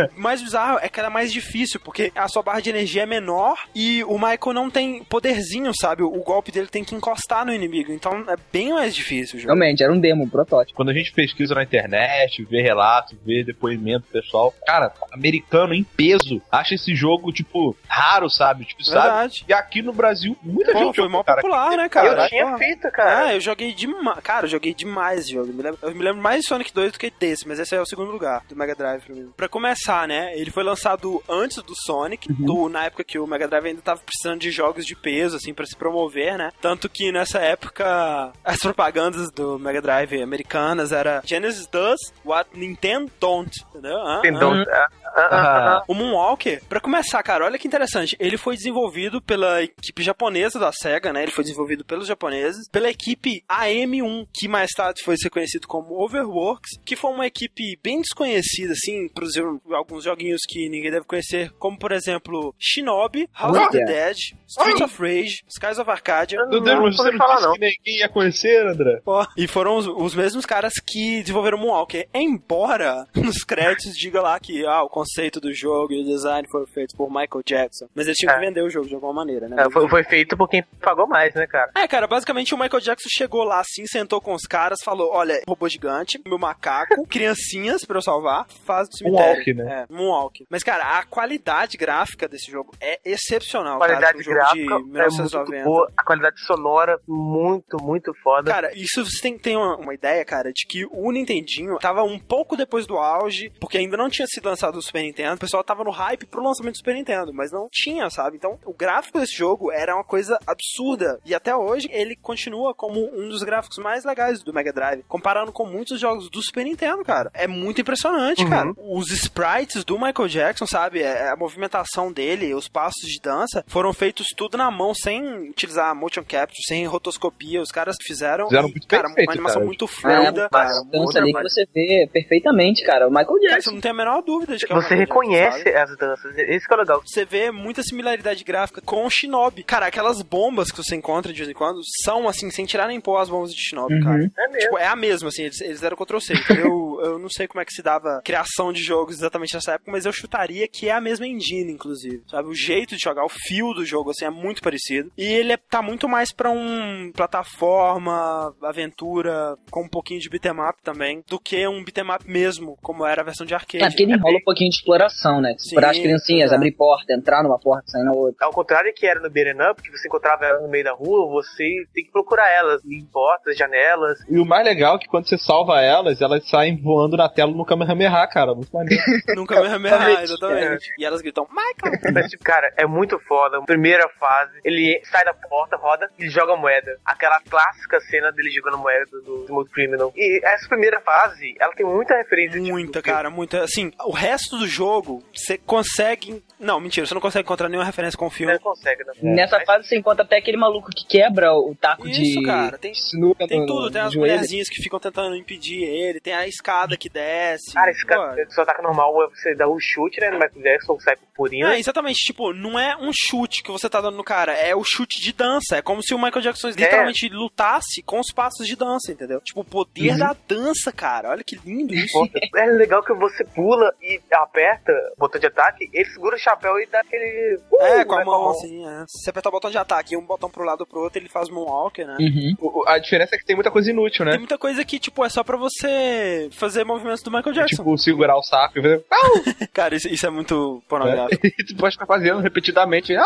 [SPEAKER 2] O mais bizarro é que ela é mais difícil, porque a sua barra de energia é menor e o Michael não tem poderzinho, sabe? O golpe dele tem que encostar no inimigo, então é bem mais difícil o jogo.
[SPEAKER 3] Realmente, era um demo, um protótipo.
[SPEAKER 5] Quando a gente pesquisa na internet, vê relatos, vê depoimento pessoal, cara, americano em peso acha esse jogo, tipo, raro, sabe? Tipo, sabe?
[SPEAKER 2] Verdade.
[SPEAKER 5] E aqui no Brasil, muita
[SPEAKER 2] Pô,
[SPEAKER 5] gente
[SPEAKER 2] foi
[SPEAKER 5] jogou,
[SPEAKER 2] mó
[SPEAKER 5] cara.
[SPEAKER 2] popular, né, cara?
[SPEAKER 7] eu tinha fita, cara.
[SPEAKER 2] Ah, eu joguei demais. Cara, eu joguei demais esse jogo. Eu me, lembro, eu me lembro mais de Sonic 2 do que desse, mas esse é o segundo lugar do Mega Drive pra mim. Pra começar, né? Ele foi lançado antes do Sonic, do, na época que o Mega Drive ainda tava precisando de jogos de peso, assim, pra se promover, né? Tanto que nessa época as propagandas do Mega Drive americanas era Genesis does what Nintendo don't, entendeu? Ah,
[SPEAKER 7] Entendeu?
[SPEAKER 2] ah.
[SPEAKER 7] Ah,
[SPEAKER 2] O Moonwalker, pra começar, cara, olha que interessante. Ele foi desenvolvido pela equipe japonesa da SEGA, né? Ele foi desenvolvido pelos japoneses, pela equipe AM1, que mais tarde foi ser conhecido como Overworks, que foi uma equipe bem desconhecida, assim, produziu alguns joguinhos que ninguém deve conhecer, como por exemplo Shinobi, House of the Dead, Streets of Rage, Skies of Arcadia.
[SPEAKER 7] Não,
[SPEAKER 5] mas
[SPEAKER 7] não
[SPEAKER 5] você não
[SPEAKER 7] falar,
[SPEAKER 5] disse
[SPEAKER 7] não.
[SPEAKER 5] que ninguém ia conhecer, André?
[SPEAKER 2] Ó, E foram os, os mesmos caras que desenvolveram Moonwalker. Embora nos créditos diga lá que ah, o conceito do jogo e o design foram feitos por Michael Jackson. Mas eles tinham que
[SPEAKER 7] É.
[SPEAKER 2] vender o jogo de alguma maneira, né?
[SPEAKER 7] É, foi, foi feito por quem pagou mais, né, cara?
[SPEAKER 2] É, cara, basicamente o Michael Jackson chegou lá assim, sentou com os caras, falou: Olha, robô gigante, meu macaco, criancinhas pra eu salvar, faz do cemitério.
[SPEAKER 5] Moonwalk, né?
[SPEAKER 2] É, Moonwalk. Mas, cara, a qualidade gráfica desse jogo é excepcional,
[SPEAKER 7] A qualidade
[SPEAKER 2] cara. Um jogo
[SPEAKER 7] gráfica
[SPEAKER 2] de
[SPEAKER 7] é muito
[SPEAKER 2] 1990.
[SPEAKER 7] boa, a qualidade sonora muito, muito foda.
[SPEAKER 2] Cara, isso você tem que ter uma, uma ideia, cara, de que o Nintendinho tava um pouco depois do auge, porque ainda não tinha sido lançado o Super Nintendo. O pessoal tava no hype pro lançamento do Super Nintendo, mas não tinha, sabe? Então, o gráfico desse jogo era uma coisa absurda. E até hoje, ele continua como um dos gráficos mais legais do Mega Drive, comparando com muitos jogos do Super Nintendo, cara. É muito impressionante,
[SPEAKER 7] Uhum.
[SPEAKER 2] cara. Os sprites do Michael Jackson, sabe? É, A movimentação dele, os passos de dança, foram feitos tudo na mão, sem utilizar motion capture, sem rotoscopia. Os caras fizeram.
[SPEAKER 5] Fizeram
[SPEAKER 2] e,
[SPEAKER 5] muito
[SPEAKER 2] cara,
[SPEAKER 5] feito,
[SPEAKER 2] uma animação
[SPEAKER 5] cara.
[SPEAKER 2] muito
[SPEAKER 3] É,
[SPEAKER 2] fluida.
[SPEAKER 7] mas-
[SPEAKER 2] cara.
[SPEAKER 3] dança ali que você vê perfeitamente, cara. O Michael
[SPEAKER 2] Cara, você
[SPEAKER 3] Jackson.
[SPEAKER 2] não tem a menor dúvida de que é
[SPEAKER 7] Você reconhece
[SPEAKER 2] sabe?
[SPEAKER 7] as danças, esse que é o legal.
[SPEAKER 2] Você vê muita similaridade gráfica com o Shinobi. Cara, aquelas bombas que você encontra de vez em quando são, assim, sem tirar nem pôr as bombas de Shinobi,
[SPEAKER 3] Uhum.
[SPEAKER 2] cara.
[SPEAKER 7] É mesmo.
[SPEAKER 2] Tipo, é a mesma, assim, eles, eles deram Ctrl-C. eu, eu não sei como é que se dava criação de jogos exatamente nessa época, mas eu chutaria que é a mesma engine, inclusive. Sabe? O jeito de jogar, o fio do jogo, assim, é muito parecido. E ele é- tá muito mais pra um plataforma, aventura, com um pouquinho de beat'em up também, do que um beat'em up mesmo, como era a versão de arcade.
[SPEAKER 3] É porque ele enrola um pouquinho de exploração, né? Para as criancinhas, abrir porta, entrar numa porta, sair na outra.
[SPEAKER 7] Ao contrário que era no Up, que você encontrava ela no meio da rua, você tem que procurar elas em portas, janelas.
[SPEAKER 5] E o mais legal é que quando você salva elas, elas saem voando na tela no Kamehameha, cara. Muito maneiro.
[SPEAKER 2] Nunca me
[SPEAKER 7] Exatamente.
[SPEAKER 2] exatamente. E elas gritam, Michael!
[SPEAKER 7] Mas, tipo, cara, é muito foda. Primeira fase, ele sai da porta, roda e joga moeda. Aquela clássica cena dele jogando moeda do Smooth Criminal. E essa primeira fase, ela tem muita referência. tipo,
[SPEAKER 2] Muita,
[SPEAKER 7] filme.
[SPEAKER 2] cara, muita. Assim, o resto do jogo, você consegue. Não, mentira, você não consegue encontrar nenhuma referência com o filme.
[SPEAKER 7] Não consegue, não.
[SPEAKER 3] Nessa
[SPEAKER 7] Mas-
[SPEAKER 3] fase você encontra até aquele maluco que quebra o taco
[SPEAKER 2] Isso,
[SPEAKER 3] de
[SPEAKER 2] cara, tem-
[SPEAKER 3] sinuca
[SPEAKER 2] Tem
[SPEAKER 3] no-
[SPEAKER 2] tudo, tem as
[SPEAKER 3] joelho.
[SPEAKER 2] mulherzinhas que ficam tentando impedir ele, tem a escada que desce.
[SPEAKER 7] Cara, esse cara, seu ataque normal é você dar um chute, né? No Michael Jackson, sai purinho.
[SPEAKER 2] É, exatamente, tipo, não é um chute que você tá dando no cara, é o chute de dança. É como se o Michael Jackson literalmente lutasse com os passos de dança, entendeu? Tipo, o poder da dança, cara. Olha que lindo isso.
[SPEAKER 7] É legal que você pula e aperta o botão de ataque, ele segura o chapéu e dá aquele. Uh,
[SPEAKER 2] É, com
[SPEAKER 7] né,
[SPEAKER 2] a mão, assim, é. Se você apertar o botão de ataque e um botão pro lado ou pro outro, ele faz moonwalker, né?
[SPEAKER 3] Uhum.
[SPEAKER 5] O- a diferença é que tem muita coisa inútil, né?
[SPEAKER 2] Tem muita coisa que, tipo, é só pra você fazer movimentos do Michael Jackson.
[SPEAKER 5] Tipo, segurar o saco e fazer.
[SPEAKER 2] Cara, isso, isso é muito pornográfico.
[SPEAKER 5] E tu pode ficar fazendo repetidamente. É.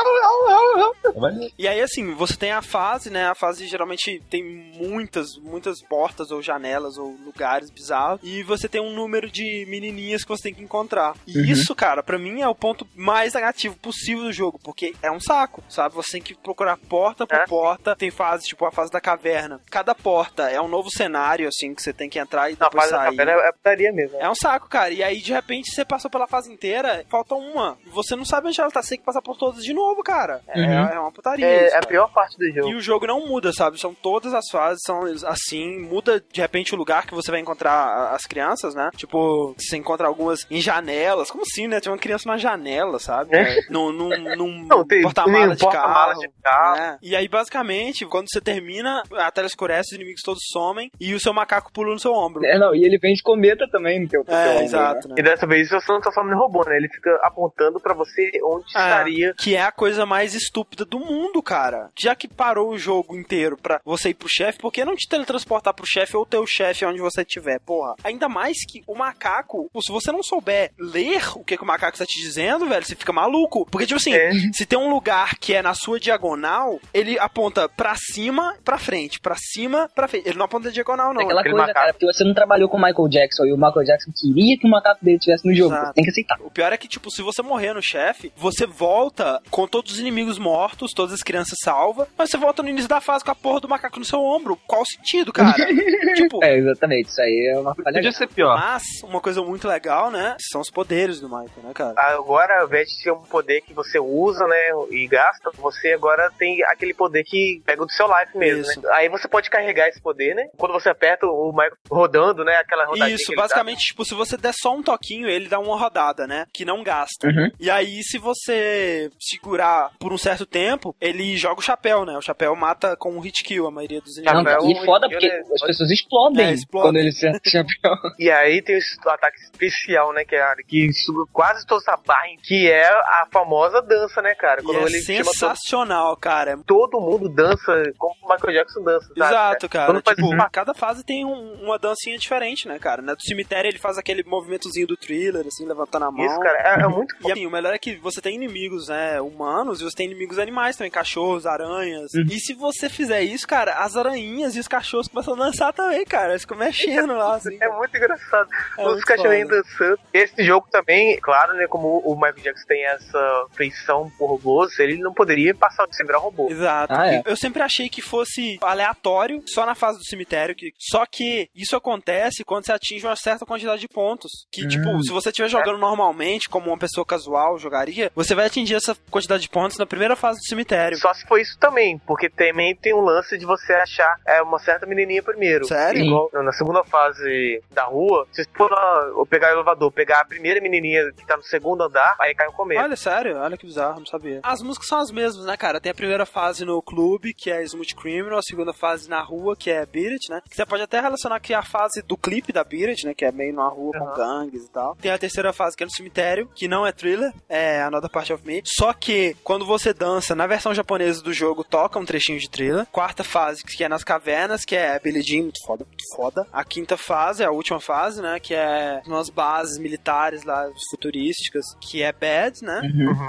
[SPEAKER 2] E aí, assim, você tem a fase, né? A fase geralmente tem muitas, muitas portas ou janelas ou lugares bizarros. E você tem um número de menininhas que você tem que encontrar. E
[SPEAKER 3] Uhum.
[SPEAKER 2] isso, cara, pra mim é o ponto mais negativo possível do jogo. Porque é um saco, sabe? Você tem que procurar porta por
[SPEAKER 7] É.
[SPEAKER 2] porta. Tem fase, tipo, a fase da caverna. Cada porta é um novo cenário, assim, que você tem que entrar e
[SPEAKER 7] Não, a
[SPEAKER 2] depois
[SPEAKER 7] fase da
[SPEAKER 2] sair.
[SPEAKER 7] caverna é putaria mesmo.
[SPEAKER 2] É um saco, cara. E aí, de repente, você passou pela fase inteira, falta uma. E você não sabe onde ela tá, você tem que passar por todas de novo, cara. É,
[SPEAKER 3] Uhum.
[SPEAKER 2] é uma putaria.
[SPEAKER 7] É,
[SPEAKER 2] isso,
[SPEAKER 7] é a pior parte do jogo.
[SPEAKER 2] E o jogo não muda, sabe? São todas as fases, são assim, muda de repente o lugar que você vai encontrar as crianças, né? Tipo, você encontra algumas em janelas. Como assim, né? Tem uma criança na janela, sabe?
[SPEAKER 7] É.
[SPEAKER 2] Num, num, num porta-mala de
[SPEAKER 7] porta-mala
[SPEAKER 2] carro.
[SPEAKER 7] de carro.
[SPEAKER 2] É. E aí, basicamente, quando você termina, a tela escurece, os inimigos todos somem e o seu macaco pula no seu ombro.
[SPEAKER 3] É, não, e ele vem de cometa também no teu no teu
[SPEAKER 2] É,
[SPEAKER 3] ombro,
[SPEAKER 2] exato,
[SPEAKER 3] né?
[SPEAKER 2] né?
[SPEAKER 7] E dessa vez você não transforma em robô, né? Ele fica apontando pra você onde
[SPEAKER 2] É,
[SPEAKER 7] estaria.
[SPEAKER 2] Que é a coisa mais estúpida do mundo, cara. Já que parou o jogo inteiro pra você ir pro chefe, por que não te teletransportar pro chefe ou ter o chefe onde você estiver, porra? Ainda mais que o macaco, se você não souber ler o que, que o macaco está te dizendo, velho, você fica maluco. Porque, tipo assim,
[SPEAKER 7] É.
[SPEAKER 2] se tem um lugar que é na sua diagonal, ele aponta pra cima, pra frente, pra cima, pra frente. Ele não aponta diagonal, não.
[SPEAKER 3] É aquela
[SPEAKER 7] aquele
[SPEAKER 3] coisa,
[SPEAKER 7] macaco.
[SPEAKER 3] cara, porque você não trabalhou com o Michael Jackson e o Michael Jackson queria que o macaco dele estivesse no jogo.
[SPEAKER 2] Exato.
[SPEAKER 3] Você tem que aceitar.
[SPEAKER 2] O pior é que, tipo, se você morrer no chefe, você volta com todos os inimigos mortos, todas as crianças salvas, mas você volta no início da fase com a porra do macaco no seu ombro. Qual o sentido, cara? tipo,
[SPEAKER 3] É, exatamente. Isso aí é uma falha.
[SPEAKER 5] Podia ser pior.
[SPEAKER 2] mas uma coisa muito legal, né? São os poderes do Michael, né, cara?
[SPEAKER 7] Agora, ao invés de ser um poder que você usa, né, e gasta, você agora tem aquele poder que pega do seu life mesmo,
[SPEAKER 2] Isso.
[SPEAKER 7] né? Aí você pode carregar esse poder, né? Quando você aperta o Michael rodando, né, aquela rodadinha
[SPEAKER 2] Isso,
[SPEAKER 7] que ele dá.
[SPEAKER 2] basicamente, tipo, se você der só um toquinho, ele dá uma rodada, né? Que não gasta.
[SPEAKER 3] Uhum.
[SPEAKER 2] E aí, se você segurar por um certo tempo, ele joga o chapéu, né? O chapéu mata com um hit kill a maioria dos
[SPEAKER 3] Não,
[SPEAKER 2] inimigos.
[SPEAKER 7] Chapéu
[SPEAKER 3] e foda
[SPEAKER 7] e
[SPEAKER 3] porque
[SPEAKER 7] né?
[SPEAKER 3] as pessoas explodem,
[SPEAKER 2] É, explodem.
[SPEAKER 3] quando ele acerta o chapéu.
[SPEAKER 7] E aí tem o ataque especial, né, que, é, que suga quase toda essa barra, que é a famosa dança, né, cara?
[SPEAKER 2] E
[SPEAKER 7] Quando
[SPEAKER 2] é
[SPEAKER 7] ele todo,
[SPEAKER 2] sensacional, cara.
[SPEAKER 7] todo mundo dança como o Michael Jackson dança, sabe?
[SPEAKER 2] Exato, cara.
[SPEAKER 7] Faz
[SPEAKER 2] Tipo,
[SPEAKER 7] isso,
[SPEAKER 2] cada fase tem um- uma dancinha diferente, né, cara? Na do cemitério ele faz aquele movimentozinho do thriller, assim, levantando a mão.
[SPEAKER 7] isso, cara, é, é muito
[SPEAKER 2] E assim, o melhor é que você tem inimigos, né, humanos, e você tem inimigos animais também, cachorros, aranhas.
[SPEAKER 7] Uhum.
[SPEAKER 2] E se você fizer isso, cara, as aranhinhas e os cachorros começam a dançar também, cara. Eles ficam mexendo lá, assim.
[SPEAKER 7] É muito engraçado.
[SPEAKER 2] É
[SPEAKER 7] Os
[SPEAKER 2] muito
[SPEAKER 7] cachorrinhos dançando. Esse jogo também, claro, né? Como o Michael Jackson tem essa feição por robôs, ele não poderia passar de ser virar robô.
[SPEAKER 2] Exato.
[SPEAKER 3] Ah, é.
[SPEAKER 2] Eu sempre achei que fosse aleatório, só na fase do cemitério. Que... Só que isso acontece quando você atinge uma certa quantidade de pontos. Que, tipo, se você estiver jogando normalmente, como uma pessoa casual jogaria, você vai atingir essa quantidade de pontos na primeira fase do cemitério.
[SPEAKER 7] Só se for isso também, porque também tem um lance de você achar é, uma certa menininha primeiro.
[SPEAKER 2] Sério?
[SPEAKER 7] Igual na segunda fase da rua, se você for lá, ou pegar o elevador, pegar a primeira menininha que tá no segundo andar, aí cai o começo.
[SPEAKER 2] Olha, sério, olha que bizarro, não sabia. As músicas são as mesmas, né, cara? Tem a primeira fase no clube, que é Smooth Criminal, a segunda fase na rua, que é Beat It, né? Que você pode até relacionar que é a fase do clipe da Beat It, né? Que é meio numa rua com gangues e tal. Tem a terceira fase, que é no cemitério, que não é thriller, é Another Part of Me. Só que, quando você dança, na versão japonesa do jogo, toca um trechinho de thriller. Quarta fase, que é nas cavernas, que é Billie Jean, muito foda, muito foda. A quinta fase, é a última fase, né? Que é umas bases militares lá, futurísticas, que é Bad, né?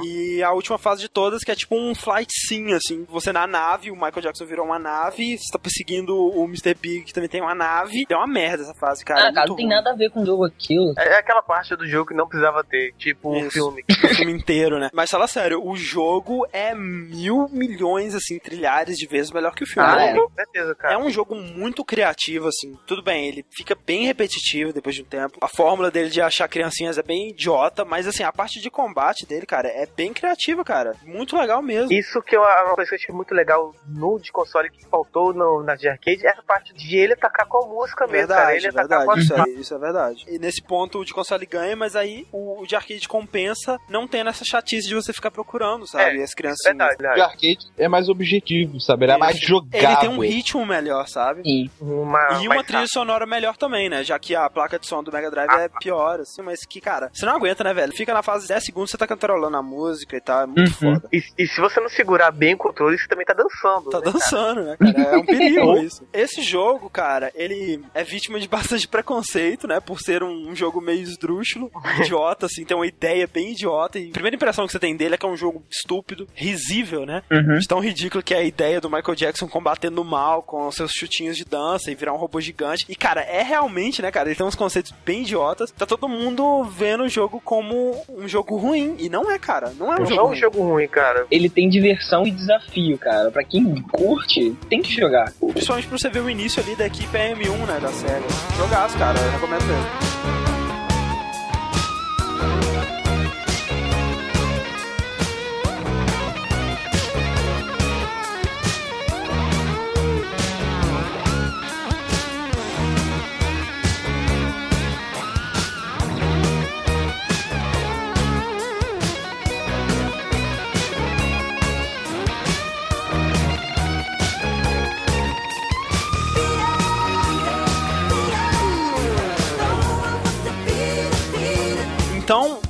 [SPEAKER 2] E a última fase de todas, que é tipo um flight sim, assim. Você na nave, o Michael Jackson virou uma nave, você tá perseguindo o Mr. Big, que também tem uma nave. É uma merda essa fase, cara.
[SPEAKER 3] Ah,
[SPEAKER 2] é
[SPEAKER 3] cara, não tem
[SPEAKER 2] ruim.
[SPEAKER 3] nada a ver com o jogo aquilo.
[SPEAKER 7] É aquela parte do jogo que não precisava ter, tipo um
[SPEAKER 2] Isso.
[SPEAKER 7] filme.
[SPEAKER 2] o filme inteiro, né? Mas fala sério, o jogo é mil milhões, assim, trilhares de vezes melhor que o filme.
[SPEAKER 3] Ah,
[SPEAKER 2] É.
[SPEAKER 3] é.
[SPEAKER 7] Com certeza, cara.
[SPEAKER 2] É um jogo muito criativo, assim. Tudo bem, ele fica bem repetitivo depois de um tempo. A fórmula dele de achar criancinhas é bem idiota, mas assim, a parte de combate dele, cara, é bem criativa, cara. Muito legal mesmo.
[SPEAKER 7] Isso que é uma coisa que eu achei muito legal no de console que faltou no, na de arcade, essa parte de ele atacar com a música mesmo, cara.
[SPEAKER 2] Verdade,
[SPEAKER 7] Ele atacar
[SPEAKER 2] verdade,
[SPEAKER 7] com a
[SPEAKER 2] isso, é, isso é verdade. E nesse ponto o de console ganha, mas aí o, o de arcade compensa não tendo essa chatice de você ficar procurando, sabe?
[SPEAKER 7] É,
[SPEAKER 2] as criancinhas.
[SPEAKER 7] Verdade,
[SPEAKER 5] De
[SPEAKER 7] verdade.
[SPEAKER 5] arcade é mais objetivo, sabe? Ele é mais
[SPEAKER 2] Isso.
[SPEAKER 5] jogável.
[SPEAKER 2] Ele tem um ritmo melhor, sabe?
[SPEAKER 3] Sim.
[SPEAKER 7] Uma,
[SPEAKER 2] E uma trilha sonora melhor também, né? Já que a placa de som do Mega Drive
[SPEAKER 7] Ah.
[SPEAKER 2] é pior, assim, mas que, cara, você não aguenta, né, velho? Fica na fase de 10 segundos, você tá cantarolando a música e tal, é muito
[SPEAKER 3] Uhum.
[SPEAKER 2] foda.
[SPEAKER 7] E, e se você não segurar bem o controle, você também tá dançando.
[SPEAKER 2] Tá
[SPEAKER 7] né, cara?
[SPEAKER 2] dançando, né, cara? É um perigo isso. Esse jogo, cara, ele é vítima de bastante preconceito, né? Por ser um, um jogo meio esdrúxulo, idiota, assim, tem uma ideia bem idiota. E a primeira impressão que você tem dele é que é um jogo estúpido, risível, né?
[SPEAKER 3] Uhum.
[SPEAKER 2] De tão ridículo que é a ideia do Michael Jackson combatendo o mal com seus chutinhos de dança e virar um robô gigante. E, cara, é realmente, né, cara? Ele tem uns conceitos bem idiotas. Tá todo mundo vendo o jogo como um jogo ruim. E não é, cara. Não é um
[SPEAKER 7] Não
[SPEAKER 2] jogo
[SPEAKER 7] é um
[SPEAKER 2] ruim.
[SPEAKER 7] jogo ruim, cara.
[SPEAKER 3] Ele tem diversão e desafio, cara. Pra quem curte, tem que jogar.
[SPEAKER 2] Principalmente pra você ver o início ali da equipe AM1, né, da série. Jogaço, cara, eu recomendo mesmo.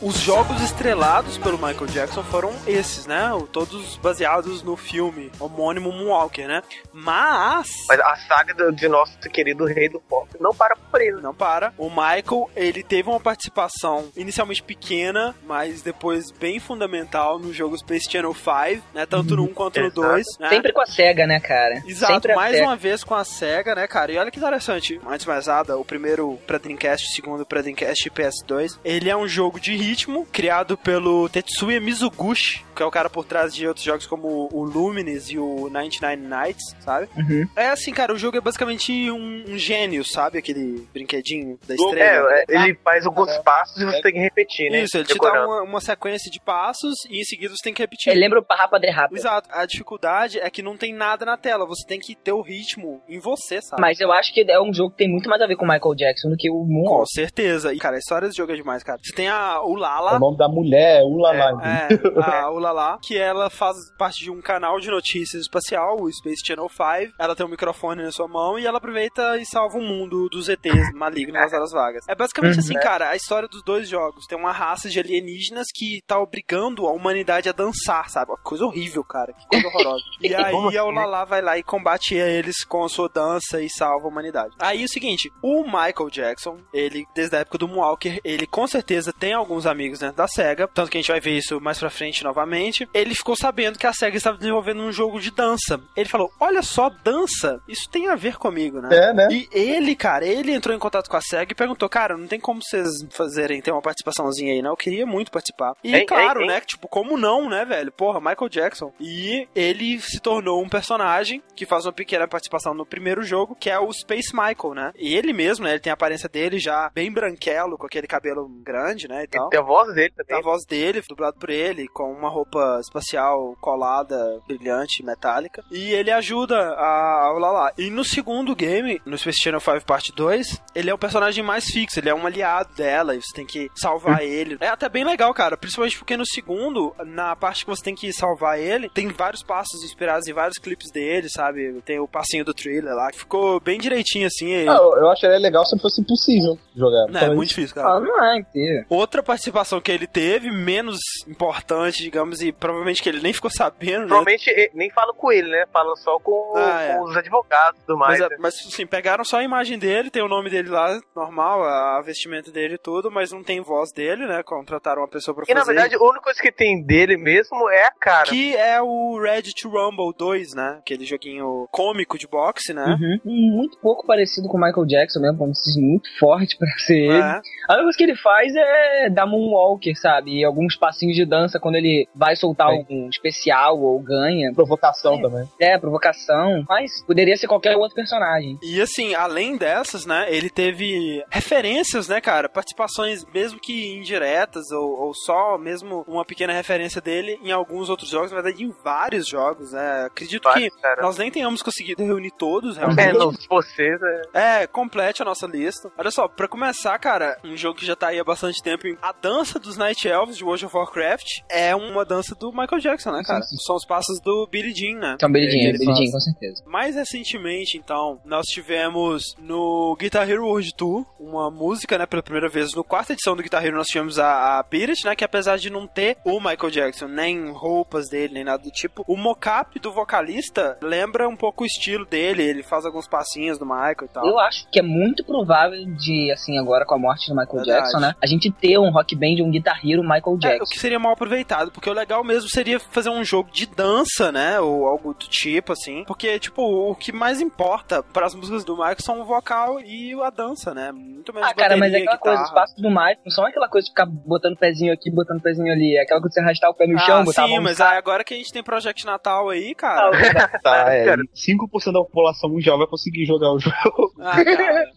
[SPEAKER 2] Os jogos estrelados pelo Michael Jackson foram esses, né? Todos baseados no filme homônimo Moonwalker, né? Mas.
[SPEAKER 7] Mas a saga do, de nosso querido rei do pop não para por ele.
[SPEAKER 2] Não para. O Michael, ele teve uma participação inicialmente pequena, mas depois bem fundamental no jogo Space Channel 5, né? Tanto no 1 quanto no
[SPEAKER 7] Exato.
[SPEAKER 2] 2. Né?
[SPEAKER 3] Sempre com a SEGA, né, cara?
[SPEAKER 2] Exato,
[SPEAKER 3] Sempre
[SPEAKER 2] mais uma vez com a SEGA, né, cara? E olha que interessante, antes mais nada, o primeiro pra Dreamcast, o segundo pra Dreamcast e PS2, ele é um jogo de ritmo, criado pelo Tetsuya Mizuguchi, que é o cara por trás de outros jogos como o Lumines e o 99 Nights, sabe?
[SPEAKER 3] Uhum.
[SPEAKER 2] É assim, cara, o jogo é basicamente um, um gênio, sabe? Aquele brinquedinho da estrela.
[SPEAKER 7] É, é, ele faz alguns passos e você tem que repetir, né?
[SPEAKER 2] Isso, ele te dá
[SPEAKER 7] Decorando.
[SPEAKER 2] uma, uma sequência de passos e em seguida você tem que repetir.
[SPEAKER 3] Ele lembra o Parrapa de Rapa.
[SPEAKER 2] Exato. A dificuldade é que não tem nada na tela. Você tem que ter o ritmo em você, sabe?
[SPEAKER 3] Mas eu acho que é um jogo que tem muito mais a ver com o Michael Jackson do que o
[SPEAKER 2] Com
[SPEAKER 3] Moonwalk.
[SPEAKER 2] certeza. E, cara, a história desse jogo é demais, cara. Você tem a
[SPEAKER 5] O
[SPEAKER 2] Ulala.
[SPEAKER 5] nome da mulher é Ulala.
[SPEAKER 2] É, a Ulala, que ela faz parte de um canal de notícias espacial, o Space Channel 5. Ela tem um microfone na sua mão e ela aproveita e salva o mundo dos ETs malignos nas horas vagas. É basicamente assim, cara, a história dos dois jogos. Tem uma raça de alienígenas que tá obrigando a humanidade a dançar, sabe? Uma coisa horrível, cara. Que coisa horrorosa. E aí a
[SPEAKER 7] assim?
[SPEAKER 2] Ulala vai lá e combate eles com a sua dança e salva a humanidade. Aí é o seguinte, o Michael Jackson, ele, desde a época do Moonwalker, ele com certeza tem alguns amigos dentro da SEGA, tanto que a gente vai ver isso mais pra frente novamente. Ele ficou sabendo que a SEGA estava desenvolvendo um jogo de dança. Ele falou, olha só, dança, isso tem a ver comigo, né?
[SPEAKER 5] É, né?
[SPEAKER 2] E ele, cara, ele entrou em contato com a SEGA e perguntou, cara, não tem como vocês fazerem, ter uma participaçãozinha aí, né? Eu queria muito participar. E
[SPEAKER 7] Hein,
[SPEAKER 2] claro,
[SPEAKER 7] hein, hein?
[SPEAKER 2] né, que, tipo, como não, né, velho? Porra, Michael Jackson. E ele se tornou um personagem que faz uma pequena participação no primeiro jogo, que é o Space Michael, né? E ele mesmo, né, ele tem a aparência dele já bem branquelo, com aquele cabelo grande, né, e tal.
[SPEAKER 7] A voz dele
[SPEAKER 2] A
[SPEAKER 7] também.
[SPEAKER 2] voz dele, dublado por ele, com uma roupa espacial colada, brilhante, metálica. E ele ajuda a, a Ulala. E no segundo game, no Space Channel 5 Parte 2, ele é o personagem mais fixo, ele é um aliado dela, e você tem que salvar ele. É até bem legal, cara, principalmente porque no segundo, na parte que você tem que salvar ele, tem vários passos inspirados em vários clipes dele, sabe? Tem o passinho do thriller lá, que ficou bem direitinho assim.
[SPEAKER 5] Ah, eu, eu acharia legal se fosse impossível jogar.
[SPEAKER 2] Não, é muito difícil, cara.
[SPEAKER 3] Ah, não é inteiro.
[SPEAKER 2] Outra participação que ele teve, menos importante, digamos, e provavelmente que ele nem ficou sabendo, né?
[SPEAKER 7] Provavelmente eh, nem fala com ele, né? Fala só com,
[SPEAKER 2] Ah, é.
[SPEAKER 7] com os advogados e tudo mais.
[SPEAKER 2] Mas,
[SPEAKER 7] né?
[SPEAKER 2] mas assim, pegaram só a imagem dele, tem o nome dele lá, normal, a, a vestimenta dele e tudo, mas não tem voz dele, né? Contrataram uma pessoa pra
[SPEAKER 7] E
[SPEAKER 2] fazer.
[SPEAKER 7] na verdade, a única coisa que tem dele mesmo é a cara.
[SPEAKER 2] que é o Ready to Rumble 2, né? Aquele joguinho cômico de boxe, né?
[SPEAKER 3] Uhum. Muito pouco parecido com o Michael Jackson mesmo, como se diz, muito forte pra ser ele.
[SPEAKER 2] É.
[SPEAKER 3] A única coisa que ele faz é dar Moonwalker, sabe? E alguns passinhos de dança quando ele vai soltar
[SPEAKER 5] Sim.
[SPEAKER 3] algum especial ou ganha.
[SPEAKER 5] Provocação também.
[SPEAKER 3] É, provocação. Mas poderia ser qualquer outro personagem.
[SPEAKER 2] E assim, além dessas, né, ele teve referências, né, cara? Participações, mesmo que indiretas, ou, ou só mesmo uma pequena referência dele em alguns outros jogos, na verdade, em vários jogos, né? Acredito que
[SPEAKER 7] Vários, cara.
[SPEAKER 2] nós nem tenhamos conseguido reunir todos,
[SPEAKER 7] É,
[SPEAKER 2] realmente.
[SPEAKER 7] não, vocês, é,
[SPEAKER 2] É, complete a nossa lista. Olha só, pra começar, cara, um jogo que já tá aí há bastante tempo, a dança dos Night Elves de World of Warcraft é uma dança do Michael Jackson, né, cara? São os passos do Billy Jean, né?
[SPEAKER 3] Então, Billy Jean,
[SPEAKER 2] Ele
[SPEAKER 3] Billy. Jean, com certeza.
[SPEAKER 2] Mais recentemente, então, nós tivemos no Guitar Hero World Tour uma música, né, pela primeira vez. No quarta edição do Guitar Hero nós tivemos a, a It, né, que apesar de não ter o Michael Jackson, nem roupas dele, nem nada do tipo, o mocap do vocalista lembra um pouco o estilo dele, ele faz alguns passinhos do Michael e tal.
[SPEAKER 3] Eu acho que é muito provável de, assim, agora com a morte do Michael
[SPEAKER 2] Verdade.
[SPEAKER 3] Jackson, né? A gente ter um rock band, um Guitar Hero Michael
[SPEAKER 2] É, o
[SPEAKER 3] Jackson.
[SPEAKER 2] que seria mal aproveitado, porque o legal mesmo seria fazer um jogo de dança, né? Ou algo do tipo, assim. Porque, tipo, o que mais importa para as músicas do Michael são o vocal e a dança, né? Muito menos
[SPEAKER 3] Ah, cara, mas é aquela coisa, os
[SPEAKER 2] guitarra.
[SPEAKER 3] passos do Michael não são aquela coisa de ficar botando pezinho aqui, botando pezinho ali. É aquela coisa de você arrastar o pé no chão,
[SPEAKER 2] Ah,
[SPEAKER 3] botar a
[SPEAKER 2] sim, mas aí agora que a gente tem Project Natal aí,
[SPEAKER 3] Ah,
[SPEAKER 2] cara.
[SPEAKER 5] Tá, é.
[SPEAKER 7] cara.
[SPEAKER 5] e 5% da população mundial vai conseguir jogar o jogo.
[SPEAKER 2] Ah.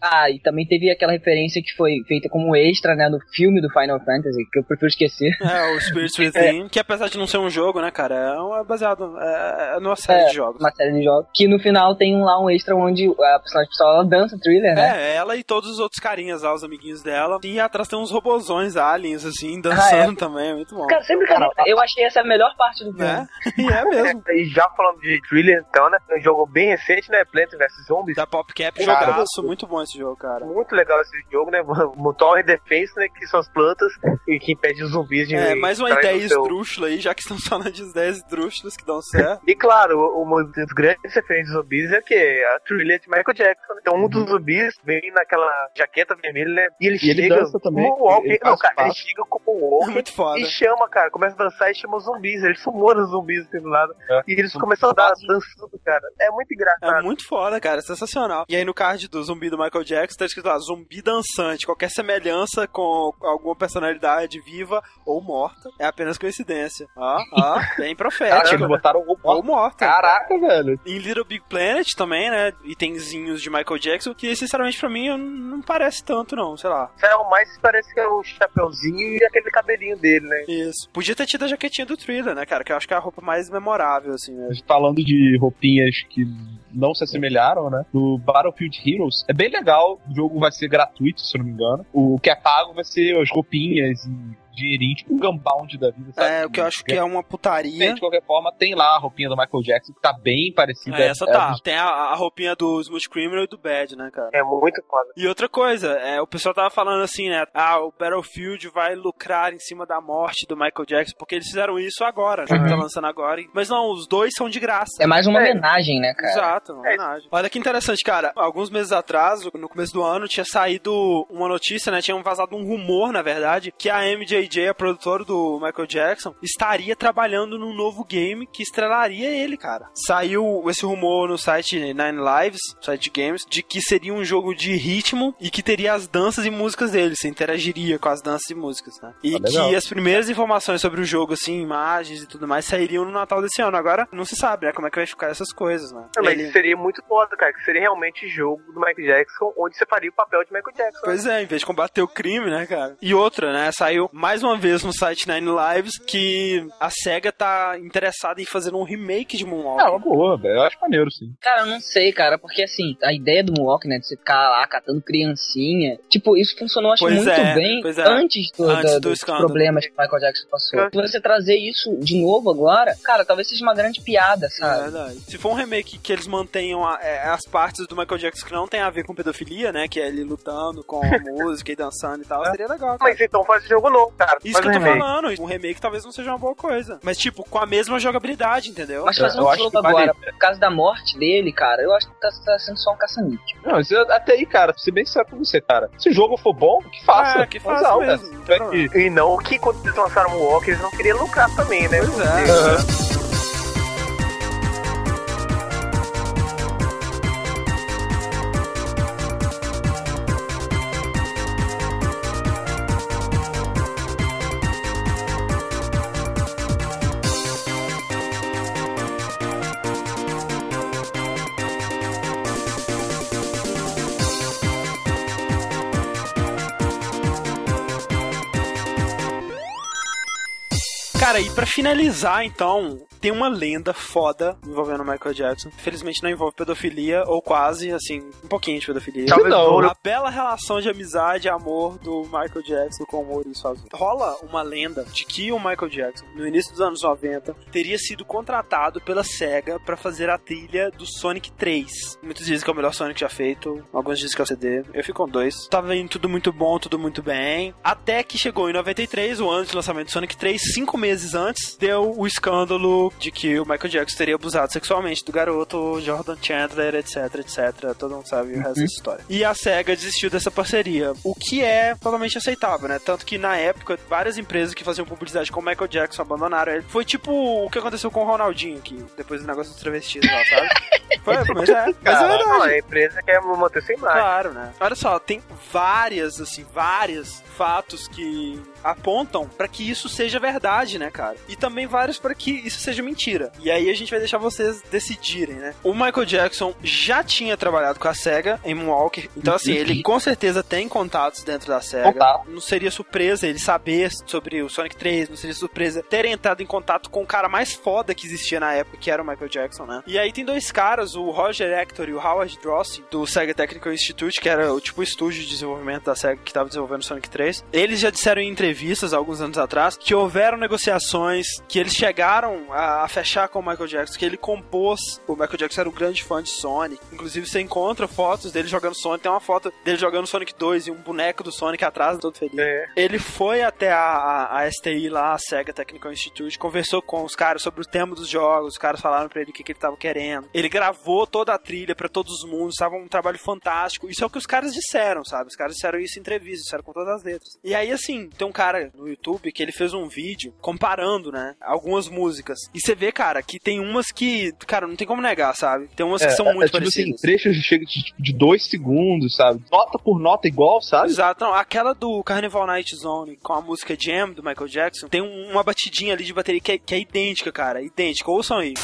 [SPEAKER 3] Ah, e também teve aquela referência que foi feita como extra, né, no filme do Final Fantasy, que eu prefiro esquecer.
[SPEAKER 2] É, o Spirits Within, que apesar de não ser um jogo, né, cara, é um- é baseado é, é numa série
[SPEAKER 3] É,
[SPEAKER 2] de jogos.
[SPEAKER 3] Uma série de jogos. Que no final tem um, lá um extra onde a personagem principal ela dança thriller, né?
[SPEAKER 2] É, ela e todos os outros carinhas lá, os amiguinhos dela. E atrás tem uns robozões aliens, assim, dançando também, é muito bom.
[SPEAKER 3] Cara, sempre cara, eu achei essa a melhor parte do filme.
[SPEAKER 2] É, e é mesmo.
[SPEAKER 7] E já falando de thriller, então, né? Um jogo bem recente, né? Plants vs Zombies.
[SPEAKER 2] Da PopCap, jogaço, muito bom esse jogo, cara.
[SPEAKER 7] Muito legal esse jogo, né? Tower Defense, né? Que são as plantas e que impede os zumbis de
[SPEAKER 2] É, mais uma ideia
[SPEAKER 7] no seu-
[SPEAKER 2] esdrúxula aí, já que estamos falando de ideias esdrúxulas que dão certo.
[SPEAKER 7] E claro, uma das grandes referências zumbis é que a trilha de Michael Jackson. Então um dos zumbis vem naquela jaqueta vermelha, né? E ele
[SPEAKER 5] E ele
[SPEAKER 7] chega
[SPEAKER 5] dança também,
[SPEAKER 7] como um walker.
[SPEAKER 5] ele
[SPEAKER 7] Não, cara, ele chega como um
[SPEAKER 2] É
[SPEAKER 7] walker.
[SPEAKER 2] muito foda.
[SPEAKER 7] E chama, cara, começa a dançar e chama os zumbis. Ele sumou os zumbis assim do lado.
[SPEAKER 5] É.
[SPEAKER 7] E eles começam a dar dançando, cara. É muito engraçado.
[SPEAKER 2] É muito foda, cara, é sensacional. E aí no card do zumbi do Michael Jackson, tá escrito lá, zumbi dançante. Qualquer semelhança com alguma personalidade viva ou morta é apenas coincidência. Ó, ó, bem
[SPEAKER 5] Caraca,
[SPEAKER 2] profético.
[SPEAKER 5] eles botaram o
[SPEAKER 2] Ou morta.
[SPEAKER 5] Caraca, velho.
[SPEAKER 2] Em Little Big Planet também, né? Itenzinhos de Michael Jackson, que sinceramente pra mim não parece tanto, não, sei lá.
[SPEAKER 7] É, o mais parece que é o chapeuzinho e aquele cabelinho dele, né?
[SPEAKER 2] Isso. Podia ter tido a jaquetinha do Thriller, né, cara? Que eu acho que é a roupa mais memorável, assim, mesmo.
[SPEAKER 5] Falando de roupinhas que não se assemelharam, né? No Battlefield Heroes. É bem legal. O jogo vai ser gratuito, se eu não me engano. O que é pago vai ser as roupinhas e dinheirinho, tipo um Gunbound da vida, sabe?
[SPEAKER 2] É, o que eu acho que é uma putaria.
[SPEAKER 5] Bem, de qualquer forma, tem lá a roupinha do Michael Jackson, que tá bem parecida.
[SPEAKER 2] É, essa
[SPEAKER 5] É,
[SPEAKER 2] tá. Tem a, a roupinha do Smooth Criminal e do Bad, né, cara?
[SPEAKER 7] É muito foda.
[SPEAKER 2] E outra coisa, é, o pessoal tava falando assim, né? Ah, o Battlefield vai lucrar em cima da morte do Michael Jackson, porque eles fizeram isso agora, já que tá lançando agora. Mas não, os dois são de graça.
[SPEAKER 3] É mais uma
[SPEAKER 7] É.
[SPEAKER 3] homenagem, né, cara?
[SPEAKER 2] Exato, uma homenagem. Olha que interessante, cara. Alguns meses atrás, no começo do ano, tinha saído uma notícia, né? Tinha vazado um rumor, na verdade, que a MJJ, a produtora do Michael Jackson, estaria trabalhando num novo game que estrelaria ele, cara. Saiu esse rumor no site Nine Lives, site de games, de que seria um jogo de ritmo e que teria as danças e músicas dele. Você interagiria com as danças e músicas, né? E
[SPEAKER 5] Ah,
[SPEAKER 2] que as primeiras informações sobre o jogo, assim, imagens e tudo mais, sairiam no Natal desse ano. Agora, não se sabe, né? Como é que vai ficar essas coisas, né? Ele-
[SPEAKER 7] seria muito foda, cara, que seria realmente jogo do Michael Jackson, onde você faria o papel de Michael Jackson.
[SPEAKER 2] Pois é, em vez de combater o crime, né, cara? E outra, né? Saiu mais uma vez no site Nine Lives que a SEGA tá interessada em fazer um remake de
[SPEAKER 5] É,
[SPEAKER 2] Moonwalker.
[SPEAKER 5] uma boa, velho. Eu acho maneiro, sim.
[SPEAKER 3] Cara, eu não sei, cara, porque assim, a ideia do Moonwalk, né, de você ficar lá catando criancinha, tipo, isso funcionou, acho,
[SPEAKER 2] Pois
[SPEAKER 3] muito
[SPEAKER 2] é,
[SPEAKER 3] bem
[SPEAKER 2] pois é.
[SPEAKER 3] antes, do,
[SPEAKER 2] Antes
[SPEAKER 3] da-
[SPEAKER 2] do
[SPEAKER 3] dos
[SPEAKER 2] escândalo.
[SPEAKER 3] problemas que o Michael Jackson passou.
[SPEAKER 7] É.
[SPEAKER 3] Se você trazer isso de novo agora, cara, talvez seja uma grande piada,
[SPEAKER 2] É
[SPEAKER 3] sabe?
[SPEAKER 2] verdade. Se for um remake que eles mantenham a- é, as partes do Michael Jackson que não tem a ver com pedofilia, né? Que é ele lutando com a música e dançando e tal, seria legal. cara.
[SPEAKER 7] Mas então faz jogo novo, cara.
[SPEAKER 2] Isso
[SPEAKER 7] faz
[SPEAKER 2] que eu tô
[SPEAKER 7] remake.
[SPEAKER 2] falando, um remake talvez não seja uma boa coisa. Mas, tipo, com a mesma jogabilidade, entendeu?
[SPEAKER 3] Mas fazer
[SPEAKER 5] Eu
[SPEAKER 3] um jogo
[SPEAKER 5] que vale-
[SPEAKER 3] agora, por causa da morte dele, cara, eu acho que tá, tá sendo só um caça-níquel.
[SPEAKER 5] Não, isso, até aí, cara, pra ser bem sincero com você, cara. Se o jogo for bom, que faça.
[SPEAKER 2] É, que faça mesmo,
[SPEAKER 5] cara,
[SPEAKER 2] não
[SPEAKER 5] que-
[SPEAKER 7] E não que quando eles lançaram o Walker, eles não queriam lucrar também, né?
[SPEAKER 2] Pois é. Cara, pra finalizar, então, tem uma lenda foda envolvendo o Michael Jackson. Infelizmente não envolve pedofilia, ou quase, assim, um pouquinho de pedofilia.
[SPEAKER 7] Talvez
[SPEAKER 5] não.
[SPEAKER 2] A bela relação de amizade e amor do Michael Jackson com o Maurício sozinho. Rola uma lenda de que o Michael Jackson, no início dos anos 90, teria sido contratado pela SEGA pra fazer a trilha do Sonic 3. Muitos dizem que é o melhor Sonic já feito, alguns dizem que é o CD. Eu fico com dois. Tava indo tudo muito bom, tudo muito bem. Até que chegou em 93, o ano de lançamento do Sonic 3, cinco meses antes, deu o escândalo de que o Michael Jackson teria abusado sexualmente do garoto Jordan Chandler, etc, etc. Todo mundo sabe o resto dessa história. E a SEGA desistiu dessa parceria, o que é totalmente aceitável, né? Tanto que na época, várias empresas que faziam publicidade com o Michael Jackson abandonaram ele. Foi tipo o que aconteceu com o Ronaldinho aqui, depois do negócio dos travestis lá, sabe? Foi, mas é, mas é verdade.
[SPEAKER 7] Não, a empresa quer manter sua imagem.
[SPEAKER 2] Claro, né? Olha só, tem várias, assim, vários fatos que apontam pra que isso seja verdade, né, cara? E também vários pra que isso seja mentira. E aí a gente vai deixar vocês decidirem, né? O Michael Jackson já tinha trabalhado com a SEGA em Moonwalker, então assim, ele com certeza tem contatos dentro da SEGA.
[SPEAKER 5] Contato.
[SPEAKER 2] Não seria surpresa ele saber sobre o Sonic 3, não seria surpresa ter entrado em contato com o cara mais foda que existia na época, que era o Michael Jackson, né? E aí tem dois caras, o Roger Hector e o Howard Drossy, do Sega Technical Institute, que era o tipo estúdio de desenvolvimento da SEGA que estava desenvolvendo o Sonic 3. Eles já disseram em entrevistas alguns anos atrás que houveram negociações, que eles chegaram a, a fechar com o Michael Jackson, que ele compôs. O Michael Jackson era um grande fã de Sonic. Inclusive, você encontra fotos dele jogando Sonic. Tem uma foto dele jogando Sonic 2 e um boneco do Sonic atrás, todo feliz.
[SPEAKER 7] É.
[SPEAKER 2] Ele foi até a, a, a STI lá, a SEGA Technical Institute, conversou com os caras sobre o tema dos jogos, os caras falaram pra ele o que, que ele tava querendo. Ele gravou toda a trilha pra todos os mundos, tava um trabalho fantástico. Isso é o que os caras disseram, sabe? Os caras disseram isso em entrevista, disseram com todas as letras. E aí, assim, tem um cara no YouTube que ele fez um vídeo comparando, né, algumas músicas. E você vê, cara, que tem umas que, cara, não tem como negar, sabe? Tem umas que
[SPEAKER 5] É,
[SPEAKER 2] são
[SPEAKER 5] é,
[SPEAKER 2] muito
[SPEAKER 5] tipo assim,
[SPEAKER 2] parecidas.
[SPEAKER 5] trechos de, tipo, de dois segundos, sabe? Nota por nota igual, sabe?
[SPEAKER 2] Exato, não, aquela do Carnival Night Zone com a música Jam do Michael Jackson, tem um- uma batidinha ali de bateria que é, que é idêntica, cara, idêntica. Ouçam aí.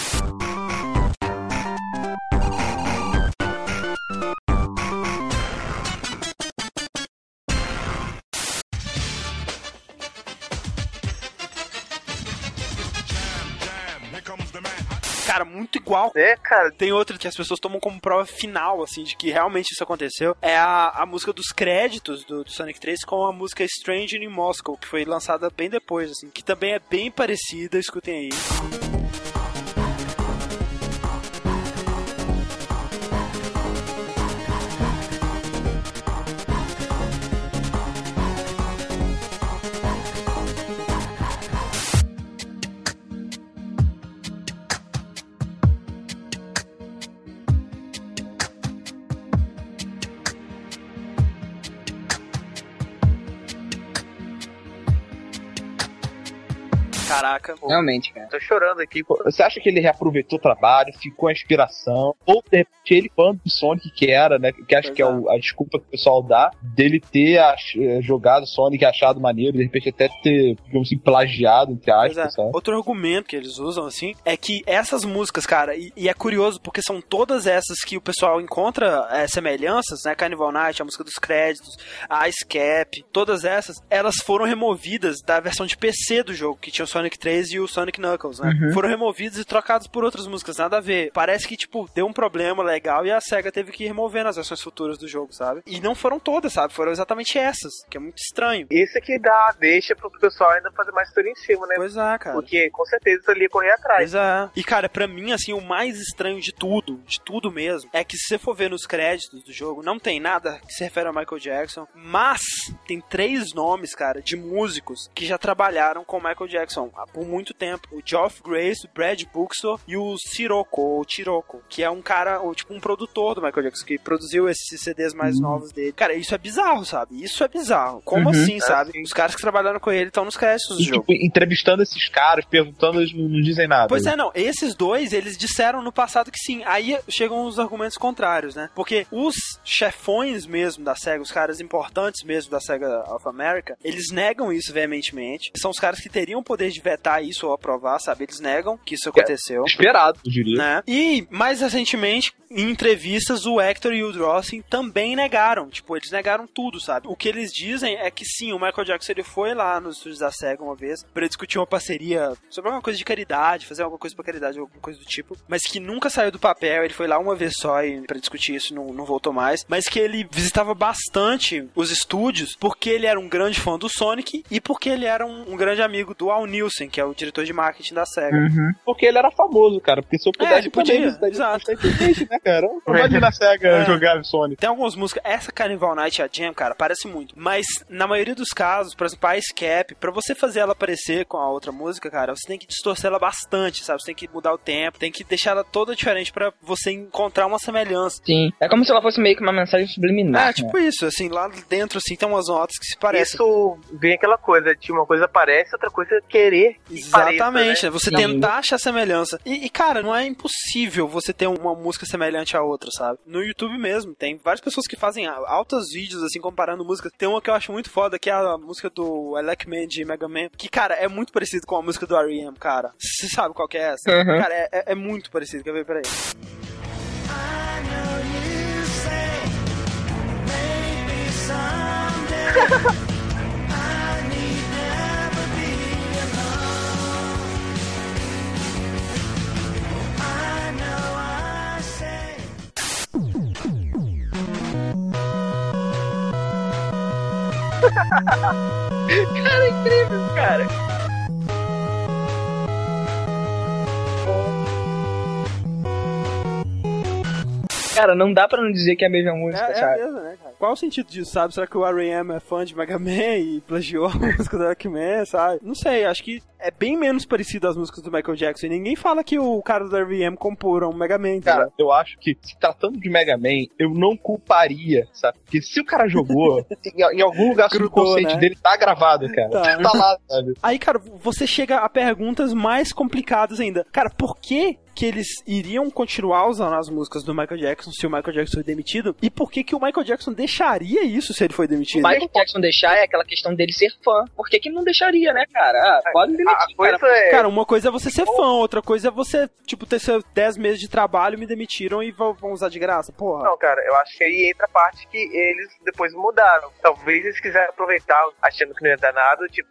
[SPEAKER 2] Cara, muito igual.
[SPEAKER 7] É, cara.
[SPEAKER 2] Tem outra que as pessoas tomam como prova final, assim, de que realmente isso aconteceu. É a, a música dos créditos do, do Sonic 3 com a música Strange in Moscow, que foi lançada bem depois, assim, que também é bem parecida, escutem aí. Caraca.
[SPEAKER 3] Realmente, cara.
[SPEAKER 7] Tô chorando aqui.
[SPEAKER 5] Você acha que ele reaproveitou o trabalho, ficou a inspiração? Ou de repente ele, fã do Sonic que era, né? Que acho que é o- a desculpa que o pessoal dá dele ter ach- eh, jogado Sonic e achado maneiro, de repente até ter, digamos assim, plagiado, entre
[SPEAKER 2] Pois é.
[SPEAKER 5] aspas, sabe?
[SPEAKER 2] Outro argumento que eles usam, assim, é que essas músicas, cara, e, e é curioso porque são todas essas que o pessoal encontra é, semelhanças, né? Carnival Night, a música dos créditos, a Cap, todas essas, elas foram removidas da versão de PC do jogo, que tinha o Sonic 3 e o Sonic Knuckles, né?
[SPEAKER 3] Uhum.
[SPEAKER 2] Foram removidas e trocadas por outras músicas, nada a ver. Parece que, tipo, deu um problema legal e a SEGA teve que ir removendo as versões futuras do jogo, sabe? E não foram todas, sabe? Foram exatamente essas, que é muito estranho.
[SPEAKER 7] Isso que dá, deixa pro pessoal ainda fazer mais história em cima, né?
[SPEAKER 2] Pois é, cara.
[SPEAKER 7] Porque com certeza isso ali ia correr atrás.
[SPEAKER 2] Pois é. E cara, pra mim, assim, o mais estranho de tudo, de tudo mesmo, é que se você for ver nos créditos do jogo, não tem nada que se refere a Michael Jackson, mas tem três nomes, cara, de músicos que já trabalharam com o Michael Jackson por muito tempo. O Geoff Grace, o Brad Buxtor e o Sirocco, ou Tirocco, que é um cara, ou, tipo um produtor do Michael Jackson, que produziu esses CDs mais novos dele. Cara, isso é bizarro, sabe? Isso é bizarro. Como
[SPEAKER 3] Uhum.
[SPEAKER 2] assim,
[SPEAKER 7] É,
[SPEAKER 2] sabe?
[SPEAKER 7] sim.
[SPEAKER 2] Os caras que trabalharam com ele estão nos créditos do
[SPEAKER 5] E,
[SPEAKER 2] jogo.
[SPEAKER 5] tipo, entrevistando esses caras, perguntando, eles não, não dizem nada.
[SPEAKER 2] Pois é, não. Esses dois, eles disseram no passado que sim. Aí chegam os argumentos contrários, né? Porque os chefões mesmo da SEGA, os caras importantes mesmo da SEGA of America, eles negam isso veementemente. São os caras que teriam o poder de vetar isso ou aprovar, sabe? Eles negam que isso aconteceu.
[SPEAKER 5] Esperado, eu diria.
[SPEAKER 2] Né? E mais recentemente, em entrevistas, o Hector e o Drossin também negaram. Tipo, eles negaram tudo, sabe? O que eles dizem é que sim, o Michael Jackson ele foi lá nos estúdios da SEGA uma vez pra discutir uma parceria sobre alguma coisa de caridade, fazer alguma coisa pra caridade, alguma coisa do tipo, mas que nunca saiu do papel. Ele foi lá uma vez só e pra discutir isso não, não voltou mais. Mas que ele visitava bastante os estúdios porque ele era um grande fã do Sonic e porque ele era um, um grande amigo do Al Nielsen, que é o diretor de marketing da SEGA.
[SPEAKER 3] Uhum.
[SPEAKER 5] Porque ele era famoso, cara. Porque se eu pudesse,
[SPEAKER 2] É, ele
[SPEAKER 5] eu também
[SPEAKER 2] podia,
[SPEAKER 5] visitaria
[SPEAKER 2] exato.
[SPEAKER 5] bastante, né, cara? Imagina a SEGA
[SPEAKER 2] É.
[SPEAKER 5] jogar Sonic.
[SPEAKER 2] Tem algumas músicas, essa Carnival Night e a Jam, cara, parece muito. Mas na maioria dos casos, por exemplo, a Ice Cap, pra você fazer ela parecer com a outra música, cara, você tem que distorcer ela bastante, sabe? Você tem que mudar o tempo, tem que deixar ela toda diferente pra você encontrar uma semelhança.
[SPEAKER 3] Sim. É como se ela fosse meio que uma mensagem subliminar.
[SPEAKER 2] É, tipo isso, assim, lá dentro, assim, tem umas notas que se parecem.
[SPEAKER 7] Isso vem aquela coisa de uma coisa parece, outra coisa é querer que
[SPEAKER 2] Exatamente,
[SPEAKER 7] pareça,
[SPEAKER 2] né? você
[SPEAKER 3] Sim.
[SPEAKER 2] tentar achar semelhança. E, e, cara, não é impossível você ter uma música semelhante à outra, sabe? No YouTube mesmo, tem várias pessoas que fazem altos vídeos, assim, comparando músicas. Tem uma que eu acho muito foda, que é a música do Elec Man de Mega Man, que, cara, é muito parecido com a música do R.E.M., cara. Você sabe qual que é essa?
[SPEAKER 3] Uhum.
[SPEAKER 2] Cara, é, é- é muito parecido. Quer ver? Peraí.
[SPEAKER 7] cara.
[SPEAKER 3] Cara, não dá pra não dizer que é a mesma música,
[SPEAKER 2] É, é
[SPEAKER 3] sabe?
[SPEAKER 2] mesmo, né, cara? Qual o sentido disso, sabe? Será que o R.E.M. é fã de Mega Man e plagiou a música do Rockman, sabe? Não sei, acho que é bem menos parecido às músicas do Michael Jackson. E ninguém fala que o cara do R.E.M. compôs um Mega Man,
[SPEAKER 5] Cara,
[SPEAKER 2] entendeu?
[SPEAKER 5] eu acho que, se tratando de Mega Man, eu não culparia, sabe? Porque se o cara jogou, em, em algum lugar
[SPEAKER 2] Grudou,
[SPEAKER 5] subconsciente
[SPEAKER 2] né?
[SPEAKER 5] dele tá gravado, cara.
[SPEAKER 2] Tá.
[SPEAKER 5] Tá, lá, sabe?
[SPEAKER 2] Aí, cara, você chega a perguntas mais complicadas ainda. Cara, por que que eles iriam continuar usando as músicas do Michael Jackson se o Michael Jackson foi demitido? E por que que o Michael Jackson deixaria isso se ele foi
[SPEAKER 3] O
[SPEAKER 2] demitido?
[SPEAKER 3] Michael Jackson deixar é aquela questão dele ser fã. Por que, que não deixaria, né, cara? Ah, pode me demitir,
[SPEAKER 7] A coisa
[SPEAKER 3] cara.
[SPEAKER 7] é.
[SPEAKER 2] Cara, uma coisa é você ser fã, outra coisa é você, tipo, ter seus 10 meses de trabalho, me demitiram e vão, vão usar de graça. Porra.
[SPEAKER 7] Não, cara, eu acho que aí entra a parte que eles depois mudaram. Talvez eles quiseram aproveitar, achando que não ia dar nada, tipo,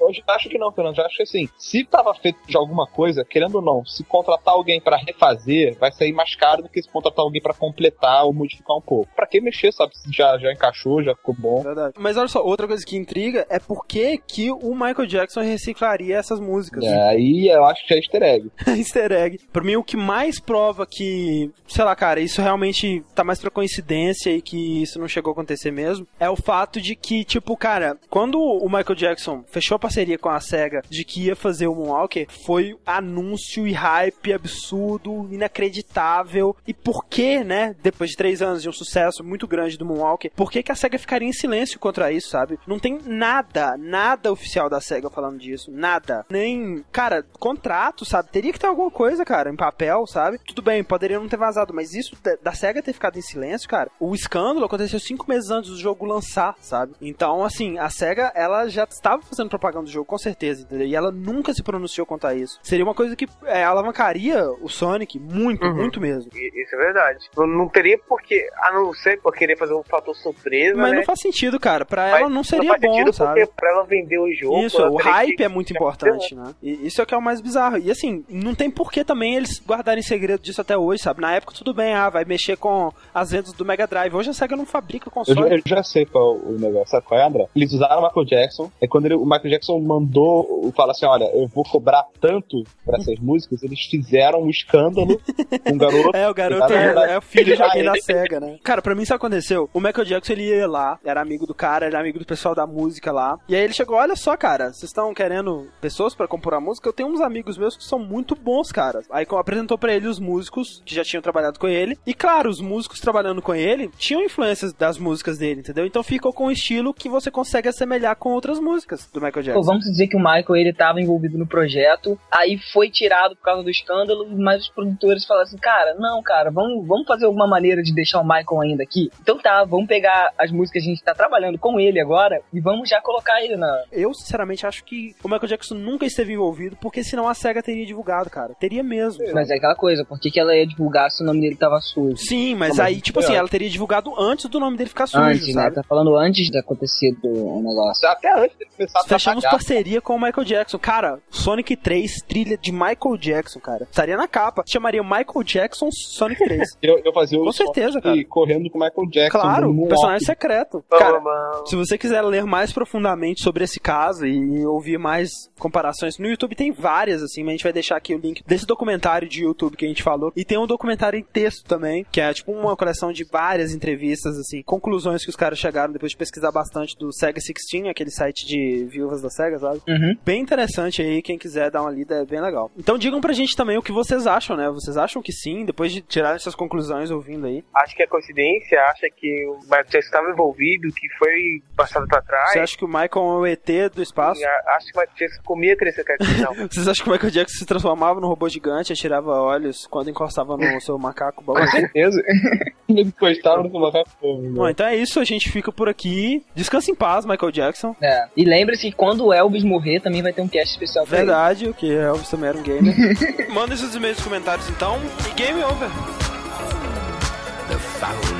[SPEAKER 5] Eu já acho que não, Fernando. Eu acho que assim, se tava feito de alguma coisa, querendo ou não, se contratar alguém pra refazer, vai sair mais caro do que se contratar alguém pra completar ou modificar um pouco. Pra que mexer, sabe? Se já, já encaixou, já ficou bom.
[SPEAKER 2] Verdade. Mas olha só, outra coisa que intriga é por que, que o Michael Jackson reciclaria essas músicas.
[SPEAKER 5] É, aí eu acho que é easter egg.
[SPEAKER 2] Easter egg. Pra mim, o que mais prova que, sei lá, cara, isso realmente tá mais pra coincidência e que isso não chegou a acontecer mesmo, é o fato de que, tipo, cara, quando o Michael Jackson fechou a parceria com a SEGA de que ia fazer o Moonwalker, foi anúncio e hype absurdo, inacreditável. E por que, né, depois de três anos de um sucesso muito grande do Moonwalker, por que, que a SEGA ficaria em silêncio contra isso, sabe? Não tem nada, nada oficial da SEGA falando disso. Nada. Nem, cara, contrato, sabe? Teria que ter alguma coisa, cara, em papel, sabe? Tudo bem, poderia não ter vazado, mas isso da- SEGA ter ficado em silêncio, cara, o escândalo aconteceu cinco meses antes do jogo lançar, sabe? Então, assim, a SEGA, ela já estava fazendo propaganda do jogo, com certeza, entendeu? E ela nunca se pronunciou contra isso. Seria uma coisa que é, alavancaria o Sonic muito,
[SPEAKER 7] Uhum.
[SPEAKER 2] muito mesmo.
[SPEAKER 7] isso é verdade. Não, não teria porque, a não ser por querer fazer um fator surpresa,
[SPEAKER 2] Mas
[SPEAKER 7] né?
[SPEAKER 2] não faz sentido, cara. Pra
[SPEAKER 7] Mas
[SPEAKER 2] ela não seria
[SPEAKER 7] faz
[SPEAKER 2] bom,
[SPEAKER 7] sentido
[SPEAKER 2] sabe?
[SPEAKER 7] Pra ela vender o jogo.
[SPEAKER 2] Isso, o hype é muito importante, né? E isso é o que é o mais bizarro. E assim, não tem por que também eles guardarem segredo disso até hoje, sabe? Na época tudo bem, ah, vai mexer com as vendas do Mega Drive. Hoje a SEGA não fabrica
[SPEAKER 5] Eu,
[SPEAKER 2] console.
[SPEAKER 5] já- eu já sei qual o negócio, sabe qual é, André? Eles usaram o Michael Jackson, e quando ele- o Michael Jackson mandou, fala assim, olha, eu vou cobrar tanto pra essas músicas, eles fizeram um escândalo com o garoto.
[SPEAKER 2] É, o garoto
[SPEAKER 5] verdade,
[SPEAKER 2] é, é o filho de alguém
[SPEAKER 5] ele-
[SPEAKER 2] da SEGA, né? Cara, pra mim isso aconteceu. O Michael Jackson, ele ia lá, era amigo do cara, era amigo do pessoal da música lá. E aí ele chegou, olha só, cara, vocês estão querendo pessoas pra compor a música? Eu tenho uns amigos meus que são muito bons, cara. Aí apresentou pra ele os músicos que já tinham trabalhado com ele. E claro, os músicos trabalhando com ele tinham influências das músicas dele, entendeu? Então ficou com um estilo que você consegue assemelhar com outras músicas do Michael
[SPEAKER 3] Pô,
[SPEAKER 2] Jackson.
[SPEAKER 3] vamos dizer que o Michael ele tava envolvido no projeto, aí foi tirado por causa do escândalo, mas os produtores falaram assim, cara, não, cara, vamos, vamos fazer alguma maneira de deixar o Michael ainda aqui. Então tá, vamos pegar as músicas que a gente tá trabalhando com ele agora e vamos já colocar ele na.
[SPEAKER 2] Eu, sinceramente, acho que o Michael Jackson nunca esteve envolvido, porque senão a SEGA teria divulgado, cara. Teria mesmo.
[SPEAKER 3] Mas é aquela coisa, por que, que ela ia divulgar se o nome dele tava sujo?
[SPEAKER 2] Sim, mas
[SPEAKER 5] mas
[SPEAKER 2] aí, tipo
[SPEAKER 5] foi
[SPEAKER 2] assim, ela teria divulgado antes do nome dele ficar sujo,
[SPEAKER 3] Antes, né?
[SPEAKER 2] sabe?
[SPEAKER 3] Tá falando antes de acontecer o negócio.
[SPEAKER 5] Até antes dele começar a
[SPEAKER 2] Fechamos
[SPEAKER 5] trabalhar.
[SPEAKER 2] parceria com o Michael Jackson. Cara, Sonic 3, trilha de Michael Jackson, cara. Estaria na capa. Chamaria Michael Jackson Sonic 3.
[SPEAKER 5] Eu, eu fazia o
[SPEAKER 2] Com certeza,
[SPEAKER 5] Sonic
[SPEAKER 2] cara.
[SPEAKER 5] correndo com o Michael Jackson.
[SPEAKER 2] Claro,
[SPEAKER 5] no
[SPEAKER 2] personagem secreto. Cara. Se você quiser ler mais profundamente sobre esse caso e ouvir mais comparações, no YouTube tem várias, assim, mas a gente vai deixar aqui o link desse documentário de YouTube que a gente falou. E tem um documentário em texto também, que é tipo uma coleção de várias entrevistas, assim, conclusões que os caras chegaram depois de pesquisar bastante do Sega 16, aquele site de viúvas da Sega, sabe?
[SPEAKER 3] Uhum.
[SPEAKER 2] Bem interessante aí, quem quiser dar uma lida é bem legal. Então digam pra gente também o que vocês acham, né? Vocês acham que sim, depois de tirar essas conclusões ouvindo aí?
[SPEAKER 7] Acho que é coincidência, acha que o Michael Jackson estava envolvido, que foi passado pra trás.
[SPEAKER 2] Você acha que o Michael é o ET do espaço?
[SPEAKER 7] A- Acho que o Michael Jackson comia crescer não.
[SPEAKER 2] Vocês acham que o Michael Jackson se transformava num robô gigante, atirava olhos quando encostava no seu macaco
[SPEAKER 5] Com certeza. Eles gostaram do macaco.
[SPEAKER 2] Bom, então é isso, a gente fica por aqui. Descansa em paz, Michael Jackson.
[SPEAKER 3] É. E lembre-se que quando o Elvis morrer, também vai ter um cast especial pra.
[SPEAKER 2] Verdade, o que Elvis também era um gamer. Manda esses e-mails nos comentários então e game over.
[SPEAKER 9] The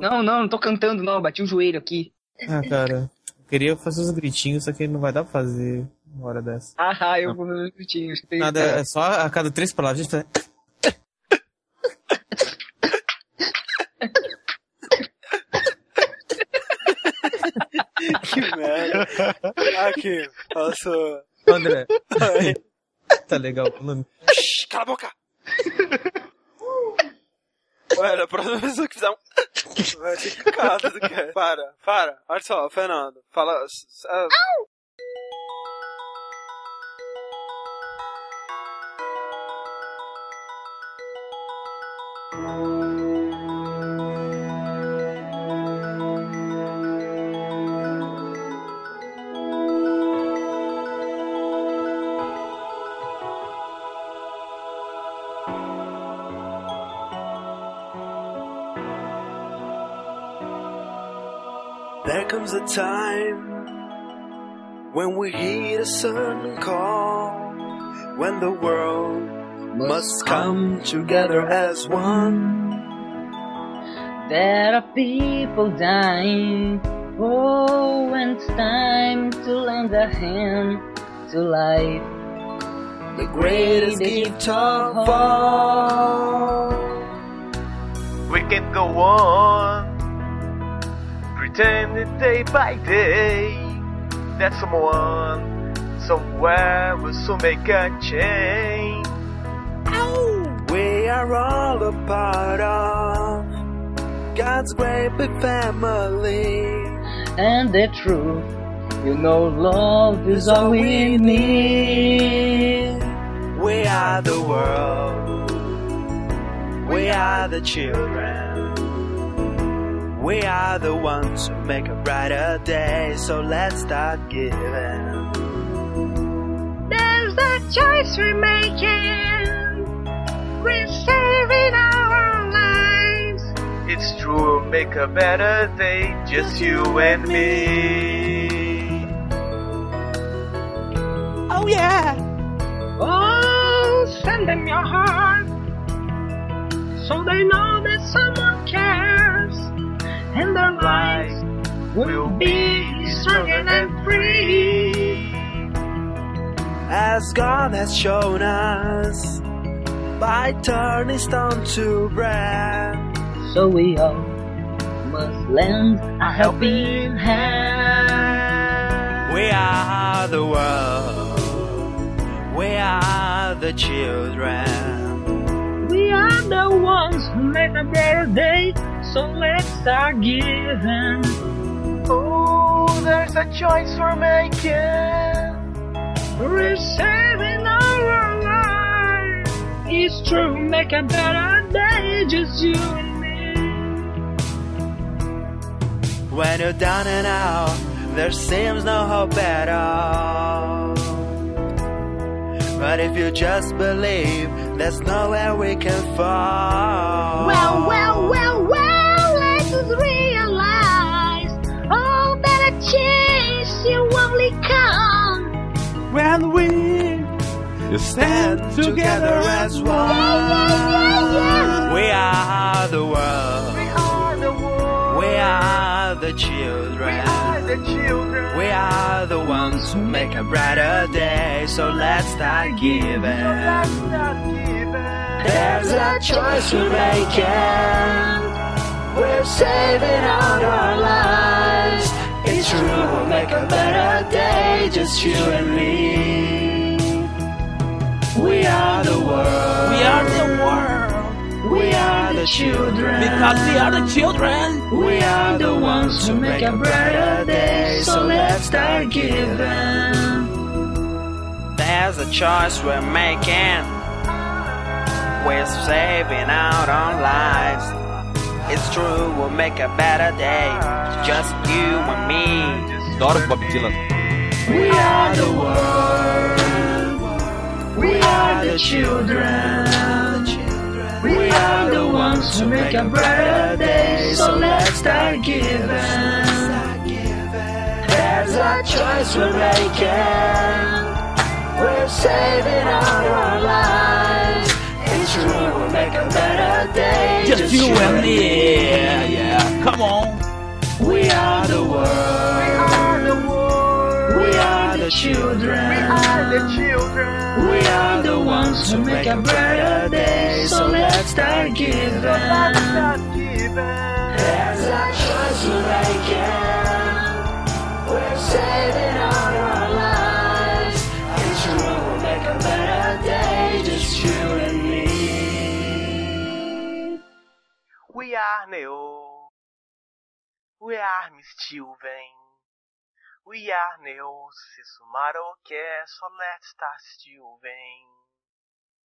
[SPEAKER 3] Não, não, não tô cantando, não. Bati o joelho aqui.
[SPEAKER 4] Ah, cara. Eu queria fazer os gritinhos, só que não vai dar pra fazer uma hora dessa.
[SPEAKER 3] Ah, eu vou ver os gritinhos. Tem-
[SPEAKER 4] Nada, é só a cada três palavras. A gente tá...
[SPEAKER 2] Que merda. Aqui, passou.
[SPEAKER 4] André,
[SPEAKER 2] Oi.
[SPEAKER 4] tá legal. Não-
[SPEAKER 2] Shhh, cala a boca! Ué, da próxima pessoa que fizer um. Vai ser cicada do que. Para, para. Olha só, Fernando. Fala. ah, There comes a time when we hear a certain call, when the world must come together as one.
[SPEAKER 3] There are people dying. Oh, when it's time to lend a hand to life.
[SPEAKER 2] The greatest gift of all.
[SPEAKER 7] We can go on pretending day by day that someone somewhere will soon make a change.
[SPEAKER 2] We are all a part of God's great big family.
[SPEAKER 3] And the truth, you know, love is all we need.
[SPEAKER 2] We are the world. We are the children. We are the ones who make a brighter day. So let's start giving.
[SPEAKER 10] There's a choice we're making. We're saving our lives.
[SPEAKER 7] It's true, we'll make a better day, just you and me.
[SPEAKER 10] Oh yeah. Oh, send them your heart. So they know that someone cares. And their lives will be stronger and free.
[SPEAKER 2] As God has shown us by turning stone to bread.
[SPEAKER 3] So we all must lend a helping hand.
[SPEAKER 2] We are the world. We are the children.
[SPEAKER 10] We are the ones who make a better day. So let's start giving.
[SPEAKER 7] Oh, there's a choice we're making.
[SPEAKER 10] We're saving our lives. It's true, make a better day, just you and me.
[SPEAKER 2] When you're down and out, there seems no hope at all. But if you just believe, there's nowhere we can fall.
[SPEAKER 10] Well, well, well, well, let's just realize all that a change will only come.
[SPEAKER 2] when we stand together as one. We are the world.
[SPEAKER 7] We are the world.
[SPEAKER 2] We are the children.
[SPEAKER 7] We are the children.
[SPEAKER 2] We are the ones who make a brighter day. So let's start giving.
[SPEAKER 7] Let's start giving.
[SPEAKER 2] There's a choice we're making. We're saving out our lives. It's true, we'll make a better day, just you and me. We are the world.
[SPEAKER 6] We are the world.
[SPEAKER 2] We are the children.
[SPEAKER 6] Because we are the children.
[SPEAKER 2] We are the ones who make a brighter day. So let's start giving. There's a choice we're making. We're saving out our lives. It's true, we'll make a better day. Just you and me.
[SPEAKER 6] Adoro Bob Dylan.
[SPEAKER 2] We are the world. We are the children. We are the ones who make a better day. So let's start giving. There's a choice we're making. We're saving out our lives. It's Just you will make a better day.
[SPEAKER 6] Just you and me. Yeah, yeah. Come on.
[SPEAKER 2] We are the world. We are the world. We are the children. We are the children. We are the ones who make a better day. So let's start giving. So let's start giving. There's a choice we're making. We're saving all our lives. Each one will make a better day. Just you
[SPEAKER 7] We are Neo. We are Miss Steven. We are Neo. Se somar o que é, só let's start Steven.